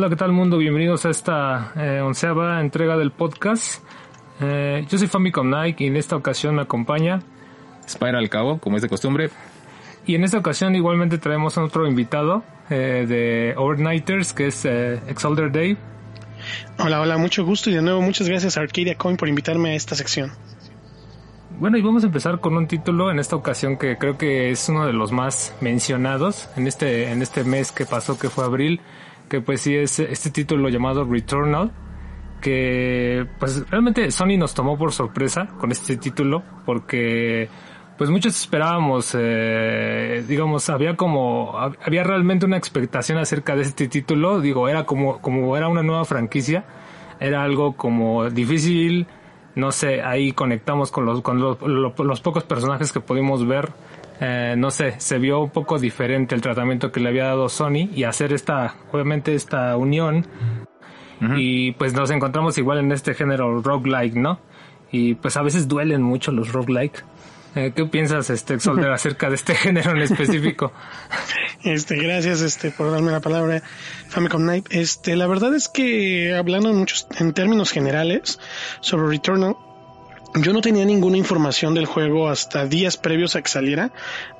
Hola, ¿qué tal mundo? Bienvenidos a esta eh, onceava entrega del podcast. Eh, yo soy Famicom Nike y en esta ocasión me acompaña Spiral Cabo, como es de costumbre. Y en esta ocasión igualmente traemos a otro invitado eh, de Overnighters, que es eh, Exalder Dave. Hola, hola, mucho gusto y de nuevo muchas gracias a Arcadia Coin por invitarme a esta sección. Bueno, y vamos a empezar con un título en esta ocasión que creo que es uno de los más mencionados en este, en este mes que pasó, que fue abril, que pues sí es este título llamado Returnal, que pues realmente Sony nos tomó por sorpresa con este título, porque pues muchos esperábamos, eh, digamos, había como, había realmente una expectación acerca de este título, digo, era como, como era una nueva franquicia, era algo como difícil, no sé, ahí conectamos con los, con los, los pocos personajes que pudimos ver, eh, no sé, se vio un poco diferente el tratamiento que le había dado Sony y hacer esta, obviamente esta unión. Y pues nos encontramos igual en este género roguelike, ¿no? Y pues a veces duelen mucho los roguelike. Eh, ¿Qué piensas, este, Solder, acerca de este género en específico? Este, gracias, este, por darme la palabra, Famicom Night. Este, la verdad es que hablando en muchos, en términos generales sobre Returnal, yo no tenía ninguna información del juego hasta días previos a que saliera.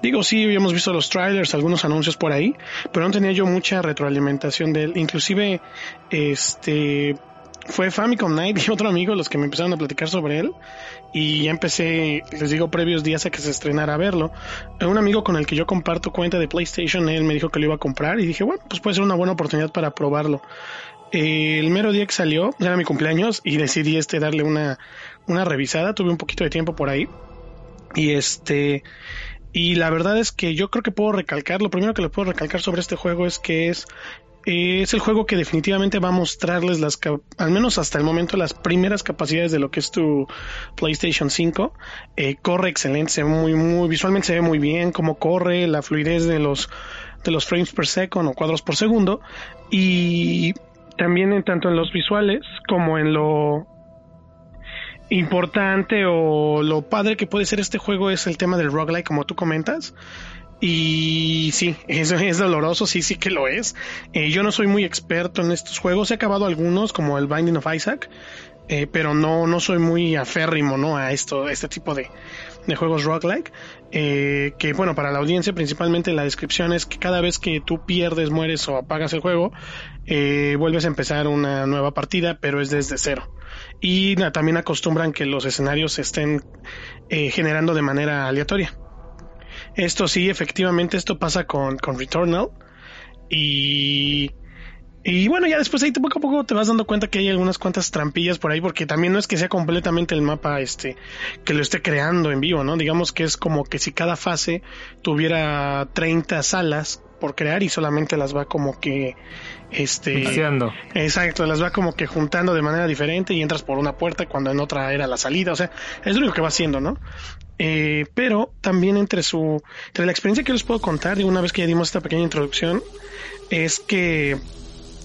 Digo, sí, habíamos visto los trailers, algunos anuncios por ahí, pero no tenía yo mucha retroalimentación de él. Inclusive, este, fue Famicom Night y otro amigo los que me empezaron a platicar sobre él. Y ya empecé, les digo, previos días a que se estrenara a verlo. Un amigo con el que yo comparto cuenta de PlayStation, él me dijo que lo iba a comprar y dije, bueno, pues puede ser una buena oportunidad para probarlo. el mero día que salió, ya era mi cumpleaños y decidí este darle una, una revisada, tuve un poquito de tiempo por ahí. Y este, y la verdad es que yo creo que puedo recalcar, lo primero que le puedo recalcar sobre este juego es que es es el juego que definitivamente va a mostrarles las, al menos hasta el momento, las primeras capacidades de lo que es tu PlayStation 5. Eh, corre excelente, se ve muy, muy, visualmente se ve muy bien cómo corre, la fluidez de los, de los frames per second o cuadros por segundo. Y también en tanto en los visuales como en lo importante o lo padre que puede ser este juego es el tema del roguelike, como tú comentas. Y sí, eso es doloroso, sí, sí que lo es. Eh, yo no soy muy experto en estos juegos, he acabado algunos como el Binding of Isaac, eh, pero no, no soy muy aférrimo ¿no? a esto, este tipo de, de juegos roguelike. Eh, que bueno, para la audiencia principalmente la descripción es que cada vez que tú pierdes, mueres o apagas el juego, eh, vuelves a empezar una nueva partida, pero es desde cero. Y también acostumbran que los escenarios se estén eh, generando de manera aleatoria. Esto sí, efectivamente, esto pasa con, con Returnal. Y, y bueno, ya después ahí poco a poco te vas dando cuenta que hay algunas cuantas trampillas por ahí, porque también no es que sea completamente el mapa este que lo esté creando en vivo, ¿no? Digamos que es como que si cada fase tuviera 30 salas por crear y solamente las va como que este exacto las va como que juntando de manera diferente y entras por una puerta cuando en otra era la salida o sea es lo único que va haciendo no eh, pero también entre su entre la experiencia que les puedo contar de una vez que ya dimos esta pequeña introducción es que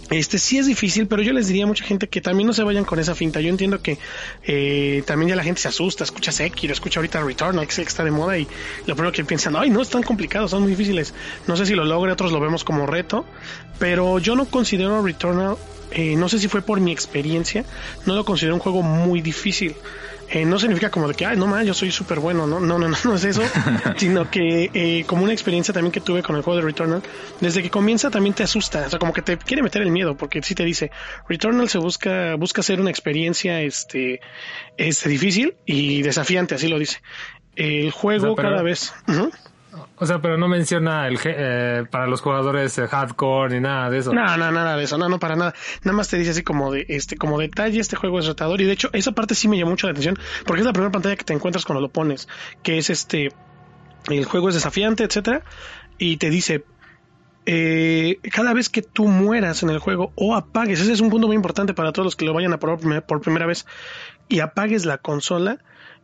este sí es difícil, pero yo les diría a mucha gente que también no se vayan con esa finta. Yo entiendo que eh, también ya la gente se asusta, escucha Sekiro, escucha ahorita Return, que está de moda y lo primero que piensan, ay, no, es tan complicado, son muy difíciles. No sé si lo logre, otros lo vemos como reto, pero yo no considero Returnal, eh, no sé si fue por mi experiencia, no lo considero un juego muy difícil. Eh, no significa como de que, ay, no más, yo soy súper bueno, ¿no? No, no, no, no es eso, sino que eh, como una experiencia también que tuve con el juego de Returnal, desde que comienza también te asusta, o sea, como que te quiere meter el miedo, porque si te dice, Returnal se busca, busca ser una experiencia, este, este difícil y desafiante, así lo dice. El juego cada vez... O sea, pero no menciona el eh, para los jugadores eh, hardcore ni nada de eso. No, no, nada de eso, no, no para nada. Nada más te dice así como de este, como detalle, este juego es retador. Y de hecho, esa parte sí me llamó mucho la atención, porque es la primera pantalla que te encuentras cuando lo pones, que es este, el juego es desafiante, etcétera, y te dice eh, cada vez que tú mueras en el juego o apagues, ese es un punto muy importante para todos los que lo vayan a probar por primera vez, y apagues la consola,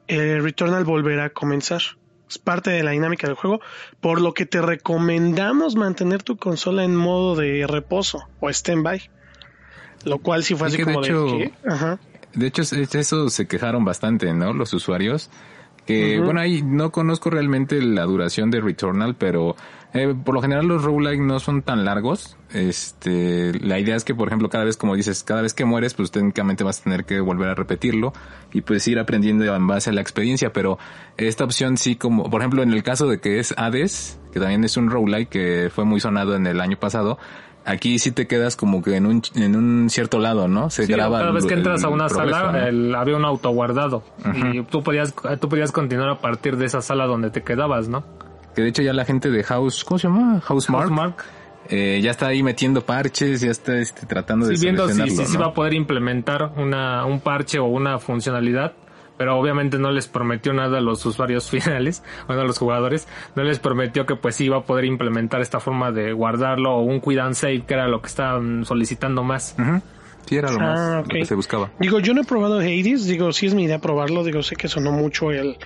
el Returnal volverá a comenzar es parte de la dinámica del juego, por lo que te recomendamos mantener tu consola en modo de reposo o stand-by. Lo cual sí fue así como de, hecho, de De hecho, eso se quejaron bastante, ¿no? Los usuarios. Que, bueno, ahí no conozco realmente la duración de Returnal, pero Eh, por lo general los roguelike no son tan largos. Este, la idea es que, por ejemplo, cada vez, como dices, cada vez que mueres, pues técnicamente vas a tener que volver a repetirlo y pues ir aprendiendo en base a la experiencia. Pero esta opción sí, como, por ejemplo, en el caso de que es Hades, que también es un roguelike que fue muy sonado en el año pasado, aquí sí te quedas como que en un, en un cierto lado, ¿no? Se graba. Cada vez que entras a una sala, el, había un auto guardado y tú podías, tú podías continuar a partir de esa sala donde te quedabas, ¿no? Que de hecho ya la gente de House, ¿cómo se llama? Housemark. Eh, ya está ahí metiendo parches, ya está este, tratando de sí, viendo si, si, si, va a poder implementar una, un parche o una funcionalidad pero obviamente no les prometió nada a los usuarios finales, bueno, a los jugadores, no les prometió que pues iba a poder implementar esta forma de guardarlo o un cuidan save, que era lo que estaban solicitando más. Sí, era lo más ah, que se buscaba. Digo, yo no he probado Hades, digo, sí es mi idea probarlo, digo, sé que sonó mucho el,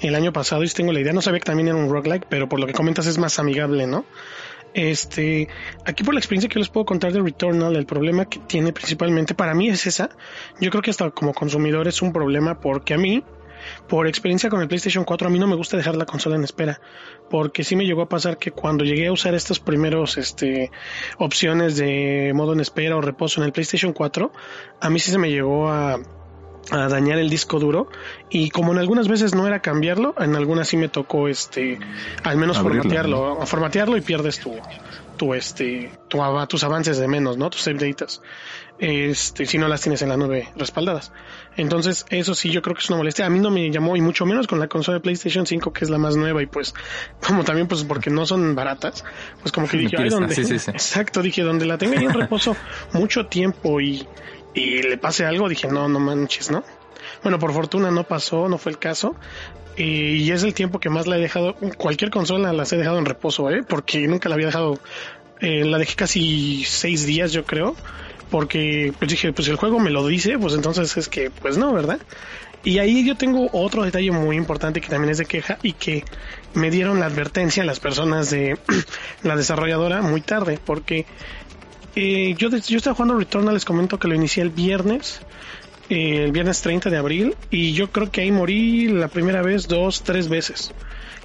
el año pasado y tengo la idea, no sabía que también era un roguelike, pero por lo que comentas es más amigable, ¿no? Este, aquí por la experiencia que les puedo contar de Returnal, el problema que tiene principalmente para mí es esa. Yo creo que hasta como consumidor es un problema porque a mí, por experiencia con el PlayStation 4, a mí no me gusta dejar la consola en espera. Porque sí me llegó a pasar que cuando llegué a usar estas primeros este, opciones de modo en espera o reposo en el PlayStation 4, a mí sí se me llegó a a dañar el disco duro y como en algunas veces no era cambiarlo, en algunas sí me tocó este al menos formatearlo, formatearlo y pierdes tu tu este tu, tus avances de menos, ¿no? Tus save datas. Este, si no las tienes en la nube respaldadas. Entonces, eso sí yo creo que es una molestia. A mí no me llamó y mucho menos con la consola de PlayStation 5 que es la más nueva y pues como también pues porque no son baratas, pues como que dije, ay, donde Exacto, dije, donde la tenga en reposo mucho tiempo y y le pase algo, dije, no, no manches, ¿no? Bueno, por fortuna no pasó, no fue el caso. Y es el tiempo que más la he dejado, cualquier consola las he dejado en reposo, ¿eh? Porque nunca la había dejado, eh, la dejé casi seis días, yo creo. Porque pues dije, pues el juego me lo dice, pues entonces es que, pues no, ¿verdad? Y ahí yo tengo otro detalle muy importante que también es de queja y que me dieron la advertencia a las personas de la desarrolladora muy tarde, porque eh, yo, yo estaba jugando Returnal, les comento que lo inicié el viernes, eh, el viernes 30 de abril, y yo creo que ahí morí la primera vez dos, tres veces.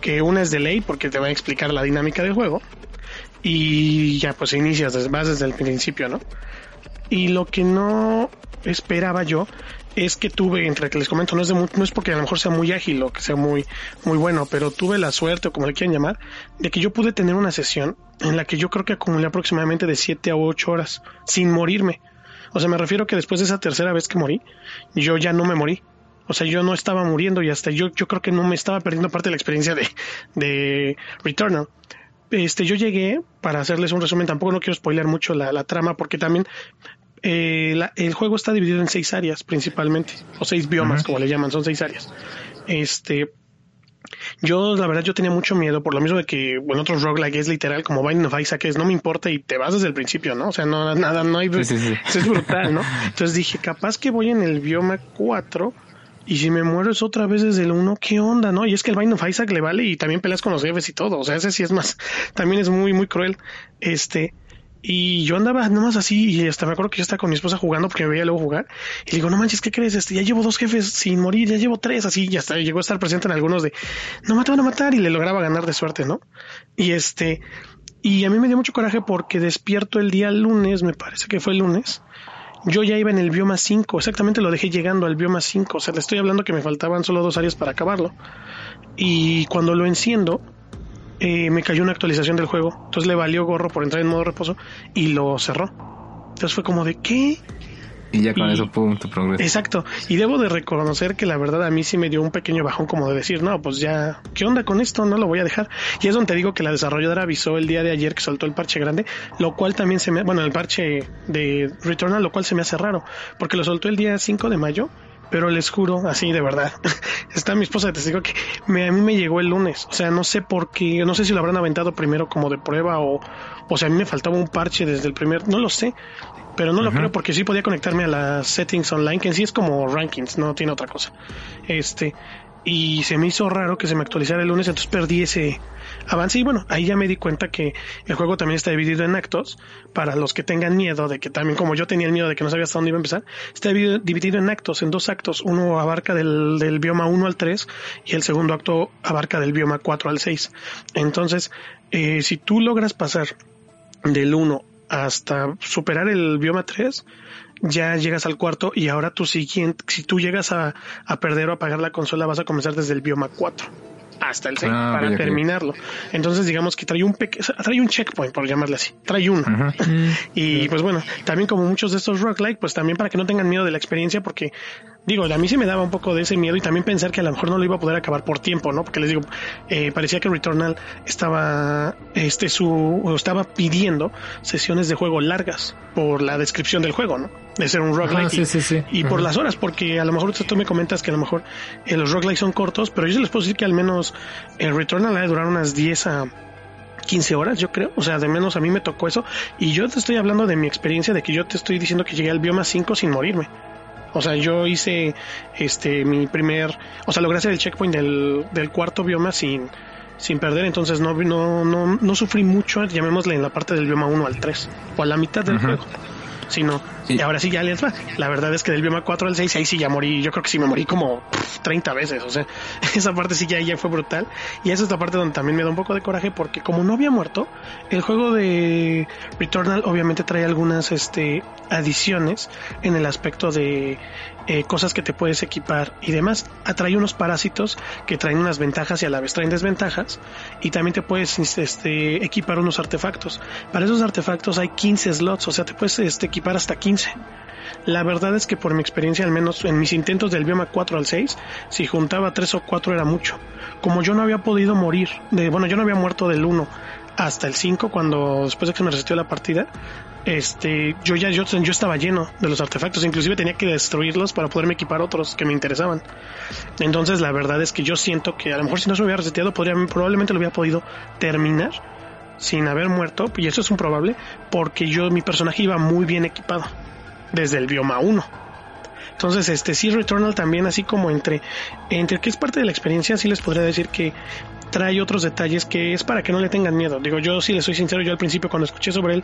Que una es de ley porque te va a explicar la dinámica del juego, y ya pues inicias, vas desde el principio, ¿no? Y lo que no esperaba yo es que tuve, entre que les comento, no es, de no es porque a lo mejor sea muy ágil o que sea muy, muy bueno, pero tuve la suerte, o como le quieran llamar, de que yo pude tener una sesión en la que yo creo que acumulé aproximadamente de 7 a 8 horas sin morirme. O sea, me refiero que después de esa tercera vez que morí, yo ya no me morí. O sea, yo no estaba muriendo y hasta yo, yo creo que no me estaba perdiendo parte de la experiencia de, de Returnal. Este, yo llegué, para hacerles un resumen, tampoco no quiero spoiler mucho la, la trama, porque también eh, el juego está dividido en seis áreas principalmente, o seis biomas, como le llaman, son seis áreas. Este, yo, la verdad, yo tenía mucho miedo por lo mismo de que, bueno, otros roguelike es literal como Binding of Isaac, es no me importa y te vas desde el principio, ¿no? O sea, no, nada, no hay, es brutal, ¿no? Entonces dije, capaz que voy en el bioma 4 y si me muero es otra vez desde el 1, ¿qué onda, no? Y es que el Binding of Isaac le vale y también peleas con los jefes y todo, o sea, ese sí es más, también es muy, muy cruel. Este, y yo andaba nomás así y hasta me acuerdo que yo estaba con mi esposa jugando porque me veía luego jugar. Y le digo, no manches, ¿qué crees? Este, ya llevo dos jefes sin morir, ya llevo tres así. Y hasta llegó a estar presente en algunos de, no me van a matar y le lograba ganar de suerte, ¿no? Y este, y a mí me dio mucho coraje porque despierto el día lunes, me parece que fue el lunes. Yo ya iba en el bioma 5, exactamente lo dejé llegando al bioma 5. O sea, le estoy hablando que me faltaban solo dos áreas para acabarlo. Y cuando lo enciendo, eh, me cayó una actualización del juego. Entonces le valió gorro por entrar en modo reposo y lo cerró. Entonces fue como de ¿qué? Y ya con eso, pum, tu progreso. Exacto. Y debo de reconocer que la verdad a mí sí me dio un pequeño bajón como de decir, no, pues ya, ¿qué onda con esto? No lo voy a dejar. Y es donde te digo que la desarrolladora avisó el día de ayer que soltó el parche grande, lo cual también se me, bueno, el parche de Returnal, lo cual se me hace raro, porque lo soltó el día 5 de mayo pero les juro, así de verdad, está mi esposa de testigo que me, a mí me llegó el lunes. O sea, no sé por qué, no sé si lo habrán aventado primero como de prueba o, o sea, a mí me faltaba un parche desde el primer, no lo sé, pero no lo creo porque sí podía conectarme a las settings online, que en sí es como rankings, no tiene otra cosa. Este, y se me hizo raro que se me actualizara el lunes, entonces perdí ese, avance. Y bueno, ahí ya me di cuenta que el juego también está dividido en actos. Para los que tengan miedo de que también, como yo tenía el miedo de que no sabía hasta dónde iba a empezar, está dividido en actos, en dos actos. Uno abarca del, del bioma 1 al 3 y el segundo acto abarca del bioma 4 al 6. Entonces, eh, si tú logras pasar del 1 hasta superar el bioma 3, ya llegas al cuarto y ahora tu siguiente, si tú llegas a, a perder o apagar la consola, vas a comenzar desde el bioma 4 hasta el 6 ah, para terminarlo. Entonces, digamos que trae un trae un checkpoint, por llamarle así. Trae uno. y pues bueno, también como muchos de estos roguelike, pues también para que no tengan miedo de la experiencia, porque digo, a mí sí me daba un poco de ese miedo y también pensar que a lo mejor no lo iba a poder acabar por tiempo, ¿no? Porque les digo, eh, parecía que Returnal estaba, este, su, estaba pidiendo sesiones de juego largas por la descripción del juego, ¿no? De ser un roguelike. y, por las horas, porque a lo mejor tú me comentas que a lo mejor eh, los roguelikes son cortos, pero yo les puedo decir que al menos el Returnal ha de durar unas 10 a 15 horas, yo creo. O sea, de menos a mí me tocó eso. Y yo te estoy hablando de mi experiencia, de que yo te estoy diciendo que llegué al bioma 5 sin morirme. O sea, yo hice este mi primer, o sea, logré hacer el checkpoint del, del cuarto bioma sin, sin perder, entonces no, no, no, no sufrí mucho, llamémosle en la parte del bioma 1 al 3, o a la mitad del juego sino y ahora sí ya les va. La verdad es que del bioma 4 al 6 ahí sí ya morí, yo creo que sí me morí como 30 veces, o sea, esa parte sí ya, ya fue brutal. Y esa es la parte donde también me da un poco de coraje porque como no había muerto, el juego de Returnal obviamente trae algunas este adiciones en el aspecto de eh, cosas que te puedes equipar y demás. Atrae unos parásitos que traen unas ventajas y a la vez traen desventajas y también te puedes este, equipar unos artefactos. Para esos artefactos hay 15 slots, o sea, te puedes este, equipar hasta 15. La verdad es que por mi experiencia, al menos en mis intentos del bioma 4 al 6, si juntaba 3 o 4 era mucho. Como yo no había podido morir, de, bueno, yo no había muerto del 1 hasta el 5 cuando después de que me resistió la partida, este, yo ya yo, estaba lleno de los artefactos, inclusive tenía que destruirlos para poderme equipar otros que me interesaban. Entonces la verdad es que yo siento que a lo mejor si no se hubiera reseteado podría, probablemente lo hubiera podido terminar sin haber muerto, y eso es un probable, porque yo mi personaje iba muy bien equipado desde el bioma 1. Entonces, este sí Returnal también así como entre entre que es parte de la experiencia, sí les podría decir que trae otros detalles que es para que no le tengan miedo. Digo, yo si les soy sincero, yo al principio cuando escuché sobre él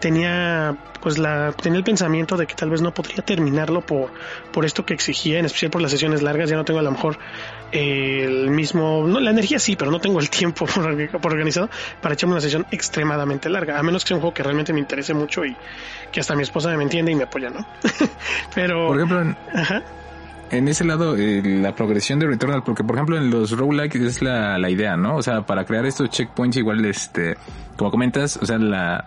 tenía pues la tenía el pensamiento de que tal vez no podría terminarlo por por esto que exigía, en especial por las sesiones largas, ya no tengo a lo mejor el mismo, no, la energía sí, pero no tengo el tiempo por, organizado para echarme una sesión extremadamente larga, a menos que sea un juego que realmente me interese mucho y que hasta mi esposa me entiende y me apoya, ¿no? pero por ejemplo, Ajá en ese lado, eh, la progresión de Returnal, porque por ejemplo en los roguelike es la, la idea, ¿no? O sea, para crear estos checkpoints igual, este, como comentas, o sea, la,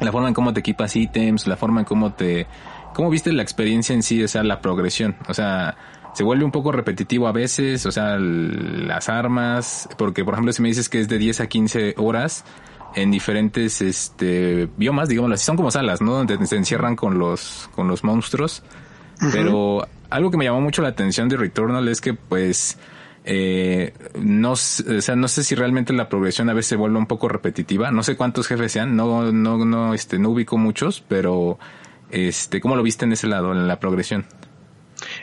la forma en cómo te equipas ítems, la forma en cómo te, cómo viste la experiencia en sí, o sea, la progresión, o sea, se vuelve un poco repetitivo a veces, o sea, las armas, porque por ejemplo si me dices que es de 10 a 15 horas, en diferentes este biomas, digámoslo así, son como salas, ¿no? Donde se encierran con los con los monstruos. Pero algo que me llamó mucho la atención de Returnal es que pues eh, no, o sea, no sé si realmente la progresión a veces se vuelve un poco repetitiva. No sé cuántos jefes sean, no, no, no, este, no ubico muchos, pero este, ¿cómo lo viste en ese lado, en la progresión?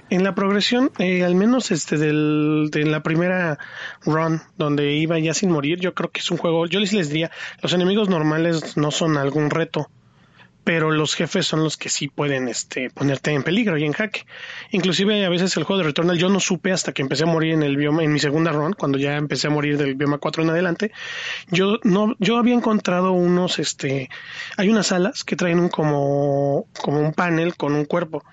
En la progresión, eh, al menos este del, de la primera run donde iba ya sin morir, yo creo que es un juego, yo les, les diría, los enemigos normales no son algún reto pero los jefes son los que sí pueden este, ponerte en peligro y en jaque. Inclusive a veces el juego de Returnal yo no supe hasta que empecé a morir en el bioma, en mi segunda run, cuando ya empecé a morir del bioma 4 en adelante, yo no, yo había encontrado unos, este, hay unas alas que traen un como, como un panel con un cuerpo.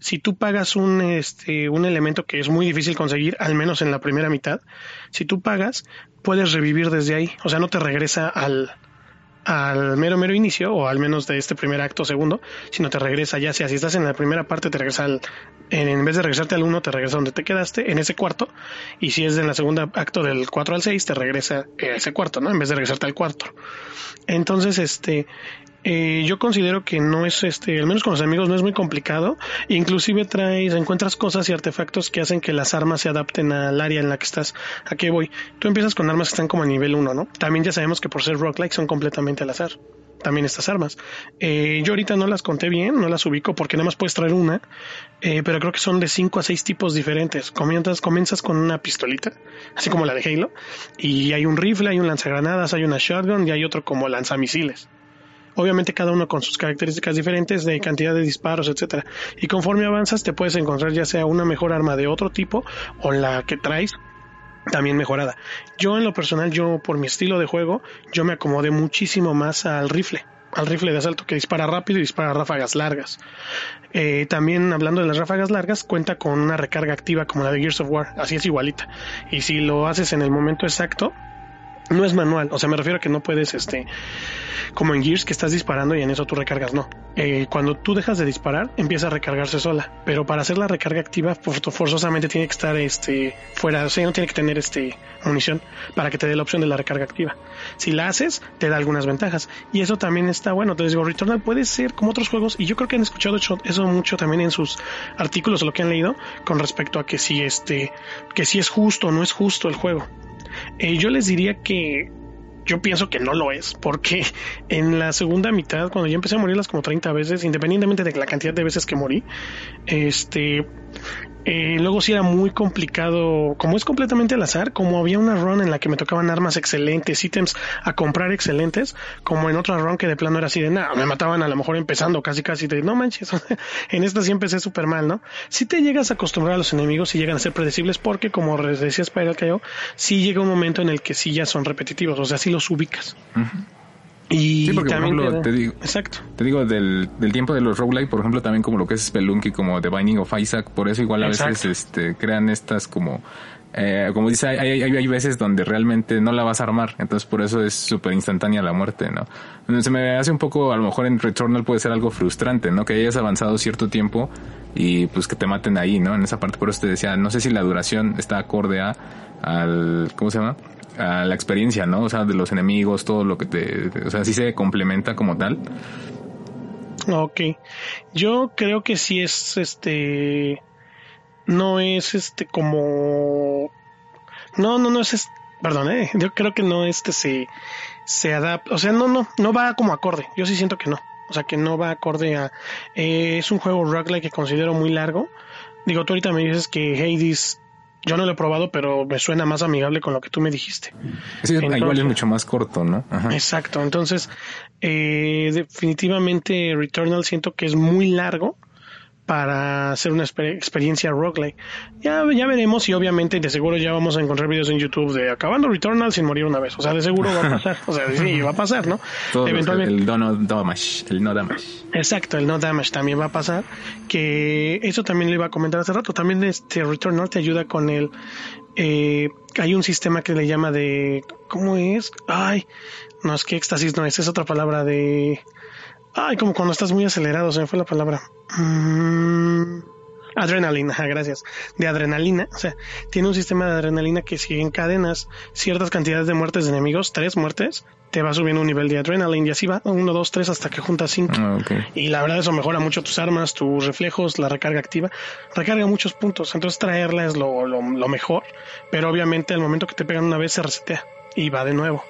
Si tú pagas un, este, un elemento que es muy difícil conseguir, al menos en la primera mitad, si tú pagas, puedes revivir desde ahí. O sea, no te regresa al, al mero mero inicio o al menos de este primer acto segundo, sino te regresa ya sea si estás en la primera parte te regresa al en, vez de regresarte al 1 te regresa donde te quedaste en ese cuarto y si es en la segunda acto del 4 al 6 te regresa a ese cuarto, ¿no? En vez de regresarte al cuarto. Entonces, este eh, yo considero que no es este, al menos con los amigos no es muy complicado. Inclusive traes, encuentras cosas y artefactos que hacen que las armas se adapten al área en la que estás. ¿A qué voy? Tú empiezas con armas que están como a nivel 1, ¿no? También ya sabemos que por ser roguelike son completamente al azar. también estas armas. Eh, yo ahorita no las conté bien, no las ubico porque nada más puedes traer una, eh, pero creo que son de 5 a 6 tipos diferentes. Comienzas, comienzas con una pistolita, así como la de Halo, y hay un rifle, hay un lanzagranadas, hay una shotgun y hay otro como lanzamisiles. Obviamente cada uno con sus características diferentes de cantidad de disparos, etcétera. Y conforme avanzas te puedes encontrar ya sea una mejor arma de otro tipo o la que traes también mejorada. Yo en lo personal, yo por mi estilo de juego, yo me acomodé muchísimo más al rifle al rifle de asalto que dispara rápido y dispara ráfagas largas. Eh, también hablando de las ráfagas largas, cuenta con una recarga activa como la de Gears of War, así es igualita. Y si lo haces en el momento exacto, no es manual, o sea, me refiero a que no puedes, este, como en Gears que estás disparando y en eso tú recargas, no. Eh, cuando tú dejas de disparar, empieza a recargarse sola, pero para hacer la recarga activa, forzosamente tiene que estar, este, fuera, o sea, no tiene que tener, este, munición para que te dé la opción de la recarga activa. Si la haces, te da algunas ventajas y eso también está bueno. Entonces digo, Returnal puede ser como otros juegos y yo creo que han escuchado eso mucho también en sus artículos o lo que han leído con respecto a que si, este, que si es justo o no es justo el juego. Eh, yo les diría que yo pienso que no lo es, porque en la segunda mitad, cuando ya empecé a morirlas como 30 veces, independientemente de la cantidad de veces que morí, este, eh, luego sí era muy complicado, como es completamente al azar, como había una run en la que me tocaban armas excelentes, ítems a comprar excelentes, como en otra run que de plano era así de nada, me mataban a lo mejor empezando casi casi de no manches, en esta sí empecé súper mal, ¿no? Si te llegas a acostumbrar a los enemigos y llegan a ser predecibles porque como decía Spiral yo, sí llega un momento en el que sí ya son repetitivos, o sea, sí los ubicas. Y sí, porque por ejemplo, te, digo, exacto. te digo del, del tiempo de los roguelike, por ejemplo, también como lo que es Spelunky, como The Binding of Isaac, por eso igual a veces este, crean estas como eh, como dice, hay, hay, hay, veces donde realmente no la vas a armar, entonces por eso es súper instantánea la muerte, ¿no? Se me hace un poco, a lo mejor en Returnal puede ser algo frustrante, ¿no? Que hayas avanzado cierto tiempo y pues que te maten ahí, ¿no? En esa parte, por eso te decía, no sé si la duración está acorde a, al, ¿cómo se llama? A la experiencia, ¿no? O sea, de los enemigos, todo lo que te, o sea, sí se complementa como tal. Ok. Yo creo que sí es este no es este como no, no, no es, perdón, eh, yo creo que no este se se adapta, o sea, no no no va como acorde. Yo sí siento que no. O sea, que no va acorde a eh, es un juego roguelike que considero muy largo. Digo, tú ahorita me dices que Hades yo no lo he probado, pero me suena más amigable con lo que tú me dijiste. Sí, igual es mucho más corto, ¿no? Exacto. Entonces, eh, definitivamente Returnal siento que es muy largo para hacer una experiencia roguelike. Ya, ya veremos y obviamente de seguro ya vamos a encontrar videos en YouTube de acabando Returnal sin morir una vez. O sea, de seguro va a pasar. O sea, sí, va a pasar, ¿no? Eventualmente. El no damage, el no damage. Exacto, el no damage también va a pasar. Que eso también le iba a comentar hace rato. También este Returnal te ayuda con el... Eh, hay un sistema que le llama de... ¿Cómo es? Ay, no es que éxtasis no es, es otra palabra de... Ay, como cuando estás muy acelerado, se me fue la palabra. Mm, adrenalina, gracias. De adrenalina. O sea, tiene un sistema de adrenalina que si encadenas ciertas cantidades de muertes de enemigos, tres muertes, te va subiendo un nivel de adrenalina y así va, uno, dos, tres, hasta que juntas cinco. Ah, y la verdad eso mejora mucho tus armas, tus reflejos, la recarga activa, recarga muchos puntos, entonces traerla es lo, lo, lo mejor, pero obviamente al momento que te pegan una vez se resetea y va de nuevo.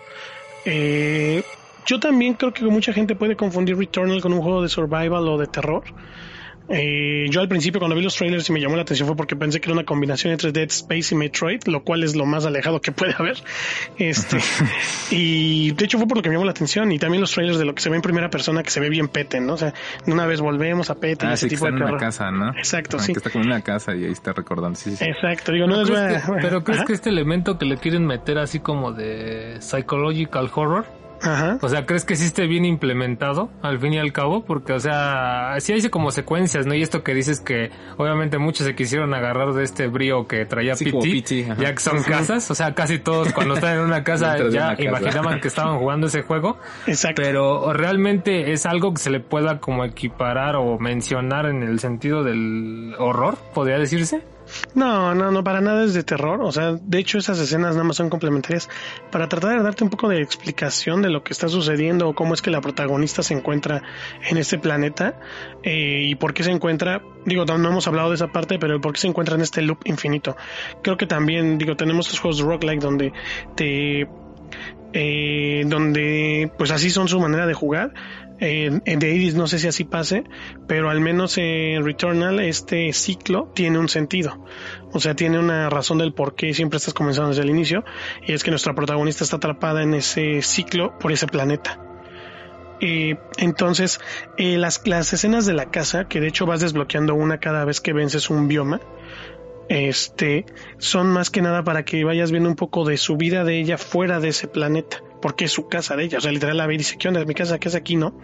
Eh, yo también creo que mucha gente puede confundir Returnal con un juego de survival o de terror. Eh, yo al principio cuando vi los trailers y me llamó la atención fue porque pensé que era una combinación entre Dead Space y Metroid, lo cual es lo más alejado que puede haber. Este, y de hecho fue por lo que me llamó la atención y también los trailers de lo que se ve en primera persona que se ve bien Pete, ¿no? O sea, una vez volvemos a Pete ah, ese tipo de en una casa, ¿no? Exacto, ah, sí. Que está como en una casa y ahí está recordando. Sí, sí. Exacto, digo, no Pero crees que este elemento que le quieren meter así como de psychological horror o sea, ¿crees que sí esté bien implementado al fin y al cabo? Porque, o sea, sí hay como secuencias, ¿no? Y esto que dices que obviamente muchos se quisieron agarrar de este brío que traía sí, ya que son casas, o sea, casi todos cuando están en una casa ya imaginaban que estaban jugando ese juego. Exacto. Pero realmente es algo que se le pueda como equiparar o mencionar en el sentido del horror, podría decirse. No, no, no, para nada es de terror. O sea, de hecho esas escenas nada más son complementarias para tratar de darte un poco de explicación de lo que está sucediendo o cómo es que la protagonista se encuentra en este planeta eh, y por qué se encuentra, digo, no hemos hablado de esa parte, pero por qué se encuentra en este loop infinito. Creo que también, digo, tenemos los juegos de roguelike donde te eh, donde pues así son su manera de jugar. En The Hades no sé si así pase, pero al menos en Returnal este ciclo tiene un sentido. O sea, tiene una razón del por qué siempre estás comenzando desde el inicio. Y es que nuestra protagonista está atrapada en ese ciclo por ese planeta. Eh, entonces, eh, las, las escenas de la casa, que de hecho vas desbloqueando una cada vez que vences un bioma, este, son más que nada para que vayas viendo un poco de su vida de ella fuera de ese planeta, porque es su casa de ella. O sea, literal, la ve y dice, ¿qué onda? Mi casa, ¿qué es aquí? No.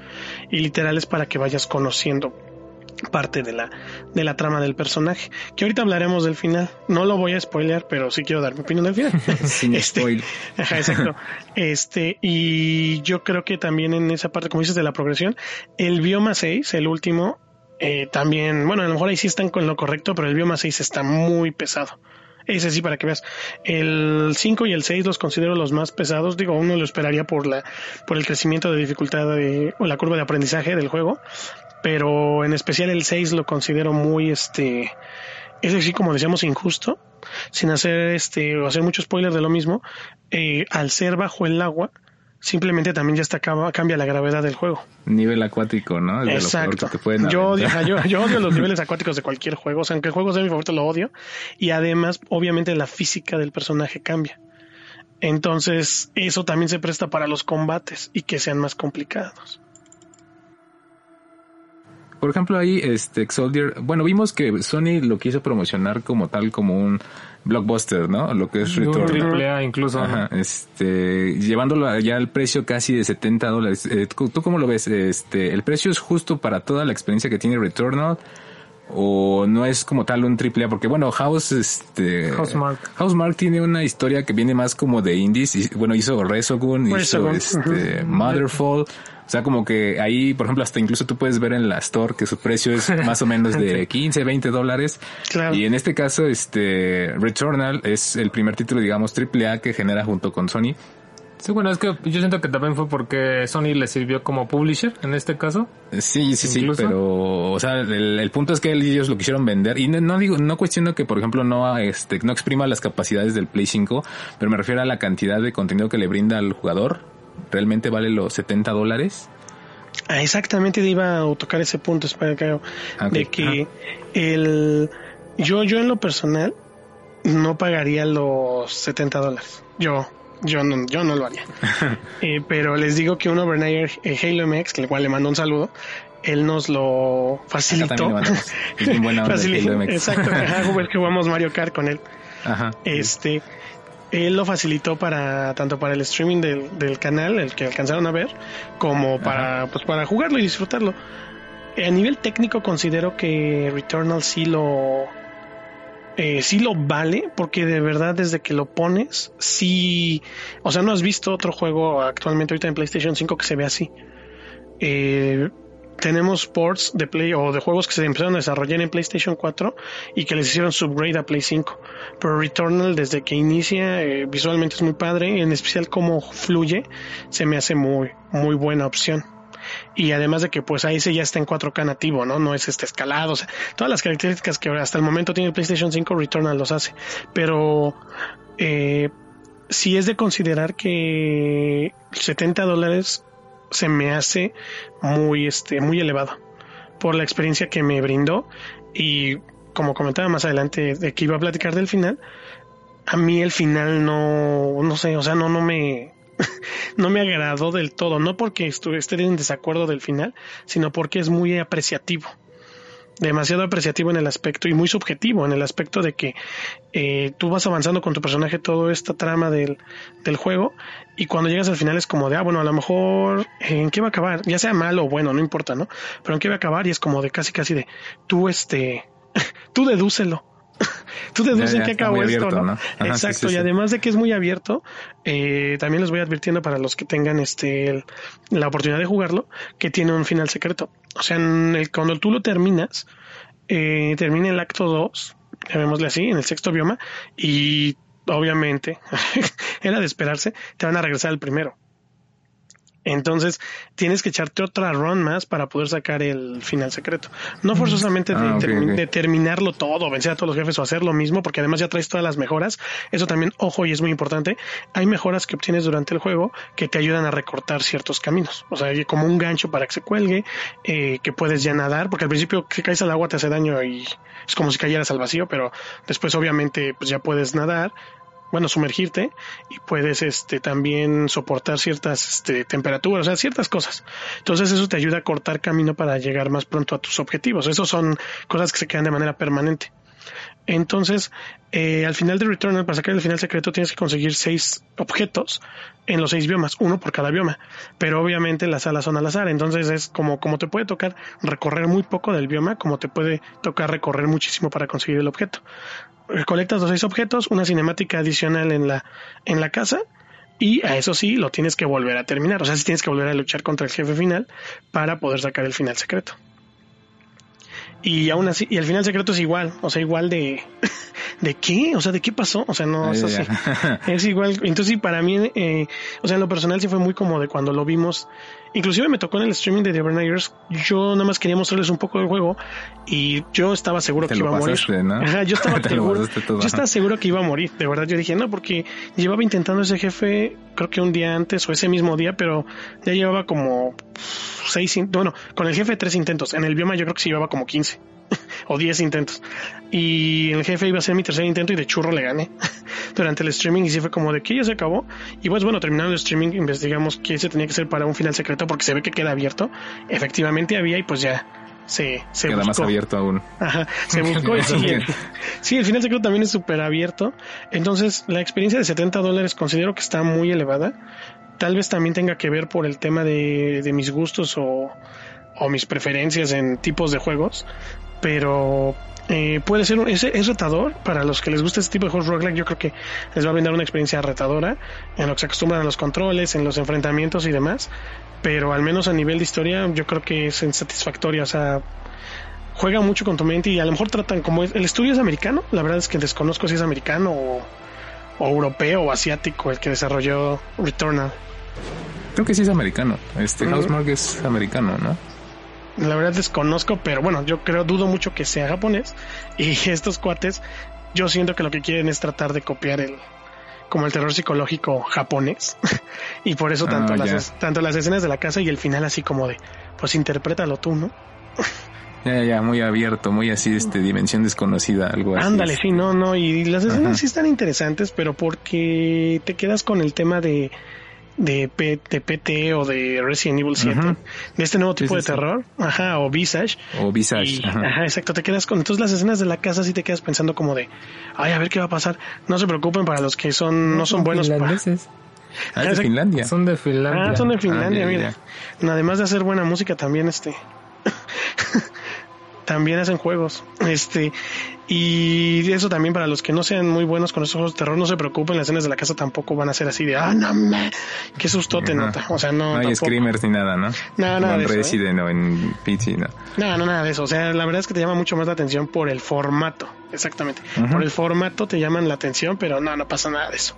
Y literal es para que vayas conociendo parte de la, de la trama del personaje. Que ahorita hablaremos del final. No lo voy a spoilear, pero sí quiero dar mi opinión del final. Sin Este, spoil. Ajá, exacto. Este, y yo creo que también en esa parte, como dices, de la progresión, el bioma 6, el último, eh, también, bueno, a lo mejor ahí sí están con lo correcto, pero el bioma 6 está muy pesado. Ese sí, para que veas. El 5 y el 6 los considero los más pesados. Digo, uno lo esperaría por la, por el crecimiento de dificultad de- o la curva de aprendizaje del juego. Pero en especial el 6 lo considero muy, este, ese sí, como decíamos, injusto. Sin hacer, este, o hacer mucho spoiler de lo mismo. eh, al ser bajo el agua, simplemente también ya está, cambia la gravedad del juego. Nivel acuático, ¿no? Es de lo peor Exacto. que te yo, yo odio los niveles acuáticos de cualquier juego. O sea, aunque el juego sea mi favorito, lo odio. Y además, obviamente, la física del personaje cambia. Entonces, eso también se presta para los combates y que sean más complicados. Por ejemplo, ahí, este, Soldier, bueno, vimos que Sony lo quiso promocionar como tal, como un blockbuster, ¿no? Lo que es Un Return. triple A incluso. ¿no? Ajá, este, llevándolo ya al precio casi de 70 dólares. Eh, ¿tú, cómo lo ves? Este, ¿el precio es justo para toda la experiencia que tiene Returnal? ¿O no es como tal un triple A? Porque bueno, House, este... Housemarque. Housemarque tiene una historia que viene más como de indies. Y, bueno, hizo Resogun, hizo este, Motherfall. O sea, como que ahí, por ejemplo, hasta incluso tú puedes ver en la store que su precio es más o menos de 15, 20 dólares. Claro. Y en este caso, este, Returnal es el primer título, digamos, triple A que genera junto con Sony. Sí, bueno, es que yo siento que también fue porque Sony le sirvió como publisher en este caso. Sí, sí, sí, pero, o sea, el, el punto es que ellos lo quisieron vender y no, no digo, no cuestiono que, por ejemplo, no, este, no exprima las capacidades del Play 5, pero me refiero a la cantidad de contenido que le brinda al jugador. ¿Realmente vale los 70 dólares? Ah, exactamente iba a tocar ese punto, espero creo, Ah, ok. de que el yo yo en lo personal no pagaría los 70 dólares. Yo yo no yo no lo haría. Eh, pero les digo que un overnight eh, Halo MX, que el cual le mando un saludo, él nos lo facilitó. lo. Es buena onda el Facilitó- Halo MX. Exacto, ajá, que jugamos Mario Kart con él. Ajá. Este, él lo facilitó para tanto para el streaming del, del canal, el que alcanzaron a ver, como para pues para jugarlo y disfrutarlo. A nivel técnico considero que Returnal sí lo eh, sí lo vale, porque de verdad desde que lo pones, sí, o sea, no has visto otro juego actualmente ahorita en PlayStation 5 que se ve así. Eh, tenemos ports de Play o de juegos que se empezaron a desarrollar en PlayStation 4 y que les hicieron subgrade a Play 5. Pero Returnal desde que inicia eh, visualmente es muy padre, en especial cómo fluye, se me hace muy muy buena opción. Y además de que pues ahí se ya está en 4K nativo, ¿no? No es este escalado, o sea, todas las características que hasta el momento tiene PlayStation 5 Returnal los hace. Pero eh, si es de considerar que 70 dólares se me hace muy este muy elevado por la experiencia que me brindó. Y como comentaba más adelante de que iba a platicar del final a mí el final no no sé o sea no no me no me agradó del todo. No porque estuve esté en desacuerdo del final sino porque es muy apreciativo demasiado apreciativo en el aspecto y muy subjetivo en el aspecto de que eh, tú vas avanzando con tu personaje toda esta trama del, del juego y cuando llegas al final es como de, ah, bueno, a lo mejor en qué va a acabar, ya sea malo o bueno, no importa, ¿no? Pero en qué va a acabar y es como de casi casi de, tú este, tú dedúcelo. Tú deduces en qué acabó esto, abierto, ¿no? ¿no? Ajá, Exacto, sí, sí, y además de que es muy abierto, eh, también les voy advirtiendo para los que tengan este el- la oportunidad de jugarlo, que tiene un final secreto. O sea, en el- cuando tú lo terminas, eh, termina el acto 2, llamémosle así, en el sexto bioma, y obviamente, era de esperarse, te van a regresar al primero. Entonces tienes que echarte otra run más para poder sacar el final secreto. No forzosamente de, Ah, ok, termi- ok. de terminarlo todo, vencer a todos los jefes o hacer lo mismo, porque además ya traes todas las mejoras. Eso también, ojo, y es muy importante. Hay mejoras que obtienes durante el juego que te ayudan a recortar ciertos caminos. O sea, hay como un gancho para que se cuelgue, eh, que puedes ya nadar, porque al principio que caes al agua te hace daño y es como si cayeras al vacío, pero después obviamente pues ya puedes nadar bueno, sumergirte y puedes este también soportar ciertas este, temperaturas, o sea, ciertas cosas. Entonces eso te ayuda a cortar camino para llegar más pronto a tus objetivos. Esos son cosas que se quedan de manera permanente. Entonces, eh, al final de Returnal, para sacar el final secreto, tienes que conseguir seis objetos en los seis biomas, uno por cada bioma. Pero obviamente las salas son al azar, entonces es como, como te puede tocar recorrer muy poco del bioma, como te puede tocar recorrer muchísimo para conseguir el objeto. Recolectas los seis objetos, una cinemática adicional en la, en la casa, y a eso sí lo tienes que volver a terminar. O sea, sí tienes que volver a luchar contra el jefe final para poder sacar el final secreto. Y aún así, y el final secreto es igual, o sea, igual de, ¿de qué? O sea, ¿de qué pasó? O sea, no, es así. ya. Es igual, entonces sí, para mí, eh, o sea, en lo personal sí fue muy como de cuando lo vimos. Inclusive me tocó en el streaming de The Overnights, yo nada más quería mostrarles un poco del juego y yo estaba seguro Te que lo iba a morir. pasaste, ¿no? Ajá, yo estaba seguro, yo estaba seguro que iba a morir, de verdad, yo dije, no, porque llevaba intentando ese jefe, creo que un día antes o ese mismo día, pero ya llevaba como seis, bueno, con el jefe tres intentos, en el bioma yo creo que sí llevaba como 15 o 10 intentos. Y el jefe iba a ser mi tercer intento y de churro le gané durante el streaming y sí fue como de que ya se acabó. Y pues bueno, terminando el streaming investigamos qué se tenía que hacer para un final secreto porque se ve que queda abierto. Efectivamente había y pues ya se, se Queda más abierto aún. Ajá, se buscó y sí, el, sí, el final secreto también es súper abierto. Entonces, la experiencia de 70 dólares considero que está muy elevada. Tal vez también tenga que ver por el tema de, de mis gustos o, o mis preferencias en tipos de juegos. Pero eh, puede ser, un- es, es retador para los que les gusta este tipo de juegos roguelike. Yo creo que les va a brindar una experiencia retadora en lo que se acostumbran a los controles, en los enfrentamientos y demás. Pero al menos a nivel de historia, yo creo que es insatisfactoria. O sea, juega mucho con tu mente y a lo mejor tratan como es- el estudio es americano, la verdad es que desconozco si es americano o, o europeo o asiático el que desarrolló Returnal. Creo que sí es americano. Este Ujú. Housemarque es americano, ¿no? La verdad desconozco, pero bueno, yo creo, dudo mucho que sea japonés y estos cuates, yo siento que lo que quieren es tratar de copiar el como el terror psicológico japonés y por eso Ah, tanto las tanto las escenas de la casa y el final así como de pues interprétalo tú, ¿no? Ya, ya, ya, muy abierto, muy así, este, dimensión desconocida, algo así. Ándale, sí, no, no, y las escenas Ajá. sí están interesantes, pero porque te quedas con el tema de de, P- de PT o de Resident Evil 7, Ujú. de este nuevo tipo sí, de sí. terror, ajá, o Visage. O Visage. Y- ajá. ajá, exacto, te quedas con entonces las escenas de la casa sí te quedas pensando como de, ay, a ver qué va a pasar. No se preocupen para los que son no son buenos para. Ah, es de. Finlandia. Son de Finlandia. Ah, son de Finlandia, Ah, ya, mira. Además de hacer buena música, también este. también hacen juegos. Este. Y eso también para los que no sean muy buenos con estos juegos de terror, no se preocupen, las escenas de la casa tampoco van a ser así de, ah, no, me, qué susto te nota. O sea, no. No hay tampoco. screamers ni nada, ¿no? nada Como en ¿eh? Resident o en PT, ¿no? No, no, nada de eso. O sea, la verdad es que te llama mucho más la atención por el formato. Exactamente. Por el formato te llaman la atención, pero no, no pasa nada de eso.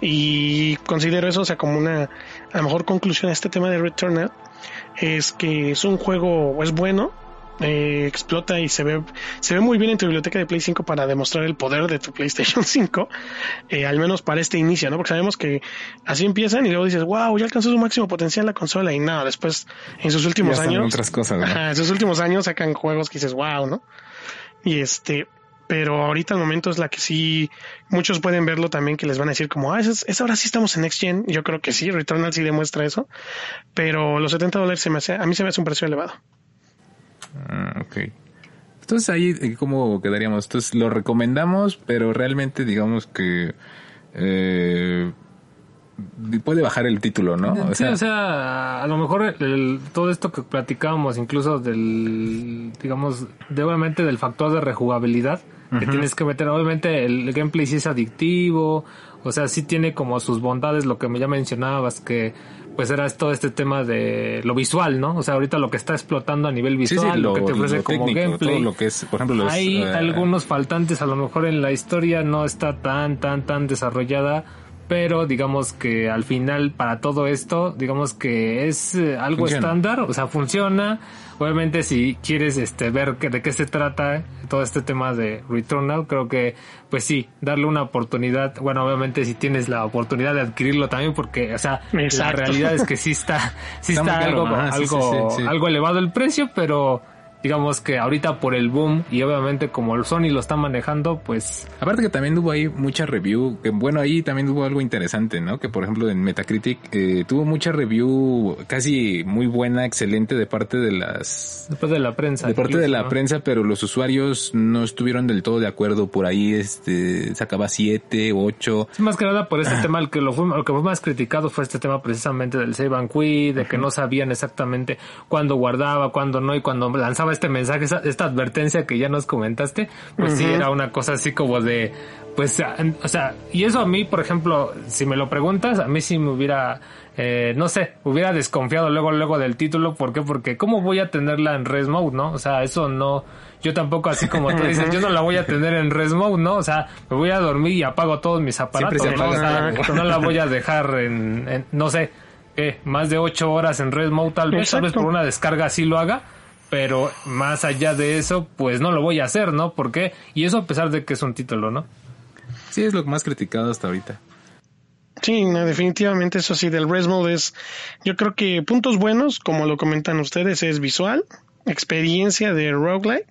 Y considero eso, o sea, como una, a lo mejor conclusión a este tema de Returnal, es que es un juego, es bueno, eh, explota y se ve, se ve muy bien en tu biblioteca de Play 5 para demostrar el poder de tu PlayStation 5, eh, al menos para este inicio, ¿no? Porque sabemos que así empiezan y luego dices, wow, ya alcanzó su máximo potencial la consola y nada, después en sus últimos Ya años. otras cosas, ¿no? Ajá, en sus últimos años sacan juegos que dices, wow, ¿no? Y este, pero ahorita el momento es la que sí, muchos pueden verlo también que les van a decir como, ah, es- ahora sí estamos en Next Gen. Yo creo que sí, Returnal sí demuestra eso, pero los 70 dólares se me hace, a mí se me hace un precio elevado. Ah, ok. Entonces ahí, eh, ¿cómo quedaríamos? Entonces lo recomendamos, pero realmente digamos que eh, puede bajar el título, ¿no? sí, o sea, a lo mejor el- el- todo esto que platicábamos, incluso del, digamos, de, obviamente del factor de rejugabilidad que tienes que meter. Obviamente el gameplay sí es adictivo, o sea, sí tiene como sus bondades, lo que ya mencionabas, que pues era todo este tema de lo visual, ¿no? O sea, ahorita lo que está explotando a nivel Sí, sí, visual, lo, lo, que te ofrece como técnico, gameplay. todo lo que es, por ejemplo, los... Hay eh, algunos faltantes, a lo mejor en la historia no está tan, tan, tan desarrollada, pero digamos que al final para todo esto, digamos que es eh, algo estándar, o sea, funciona. Obviamente si quieres este ver que, de qué se trata todo este tema de Returnal, creo que pues sí, darle una oportunidad, bueno, obviamente si tienes la oportunidad de adquirirlo también porque o sea, la realidad es que sí está sí está, algo algo algo elevado el precio, pero digamos que ahorita por el boom y obviamente como el Sony lo está manejando, pues... Aparte que también hubo ahí mucha review, que bueno, ahí también hubo algo interesante, ¿no? Que por ejemplo en Metacritic eh, tuvo mucha review casi muy buena, excelente de parte de las... De parte de la prensa. De parte de la prensa, pero los usuarios no estuvieron del todo de acuerdo por ahí, este, sacaba 7, 8. Sí, más que nada por ese tema, el que lo fue, lo que fue más criticado fue este tema precisamente del save and quit, de que no sabían exactamente cuándo guardaba, cuándo no y cuándo lanzaba este mensaje, esta advertencia que ya nos comentaste, pues sí era una cosa así como de, pues, o sea, y eso a mí, por ejemplo, si me lo preguntas, a mí sí me hubiera, eh, no sé, hubiera desconfiado luego, luego del título, ¿por qué? Porque ¿cómo voy a tenerla en res mode, no? O sea, eso no, yo tampoco así como tú dices, yo no la voy a tener en res mode, ¿no? O sea, me voy a dormir y apago todos mis aparatos, ¿no? no la voy a dejar en, en no sé, eh, más de ocho horas en res mode tal vez, tal vez por una descarga así lo haga, pero más allá de eso, pues no lo voy a hacer, ¿no? ¿Por qué? Y eso a pesar de que es un título, ¿no? Sí, es lo más criticado hasta ahorita. Sí, definitivamente eso sí, del Resmode es, yo creo que puntos buenos, como lo comentan ustedes, es visual, experiencia de roguelike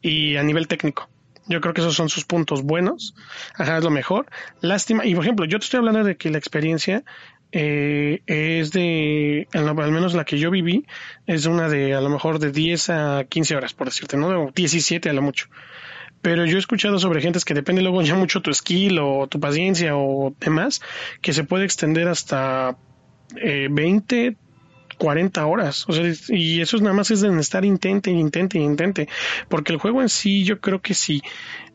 y a nivel técnico. Yo creo que esos son sus puntos buenos. Ajá, es lo mejor. Lástima. Y por ejemplo, yo te estoy hablando de que la experiencia eh, es de, al menos la que yo viví, es una de a lo mejor de 10 a 15 horas, por decirte, ¿no? 17 a lo mucho. Pero yo he escuchado sobre gentes que depende luego ya mucho tu skill o tu paciencia o demás, que se puede extender hasta eh, 20, 40 horas. O sea, y eso es nada más es de estar intente, intente, intente. Porque el juego en sí, yo creo que si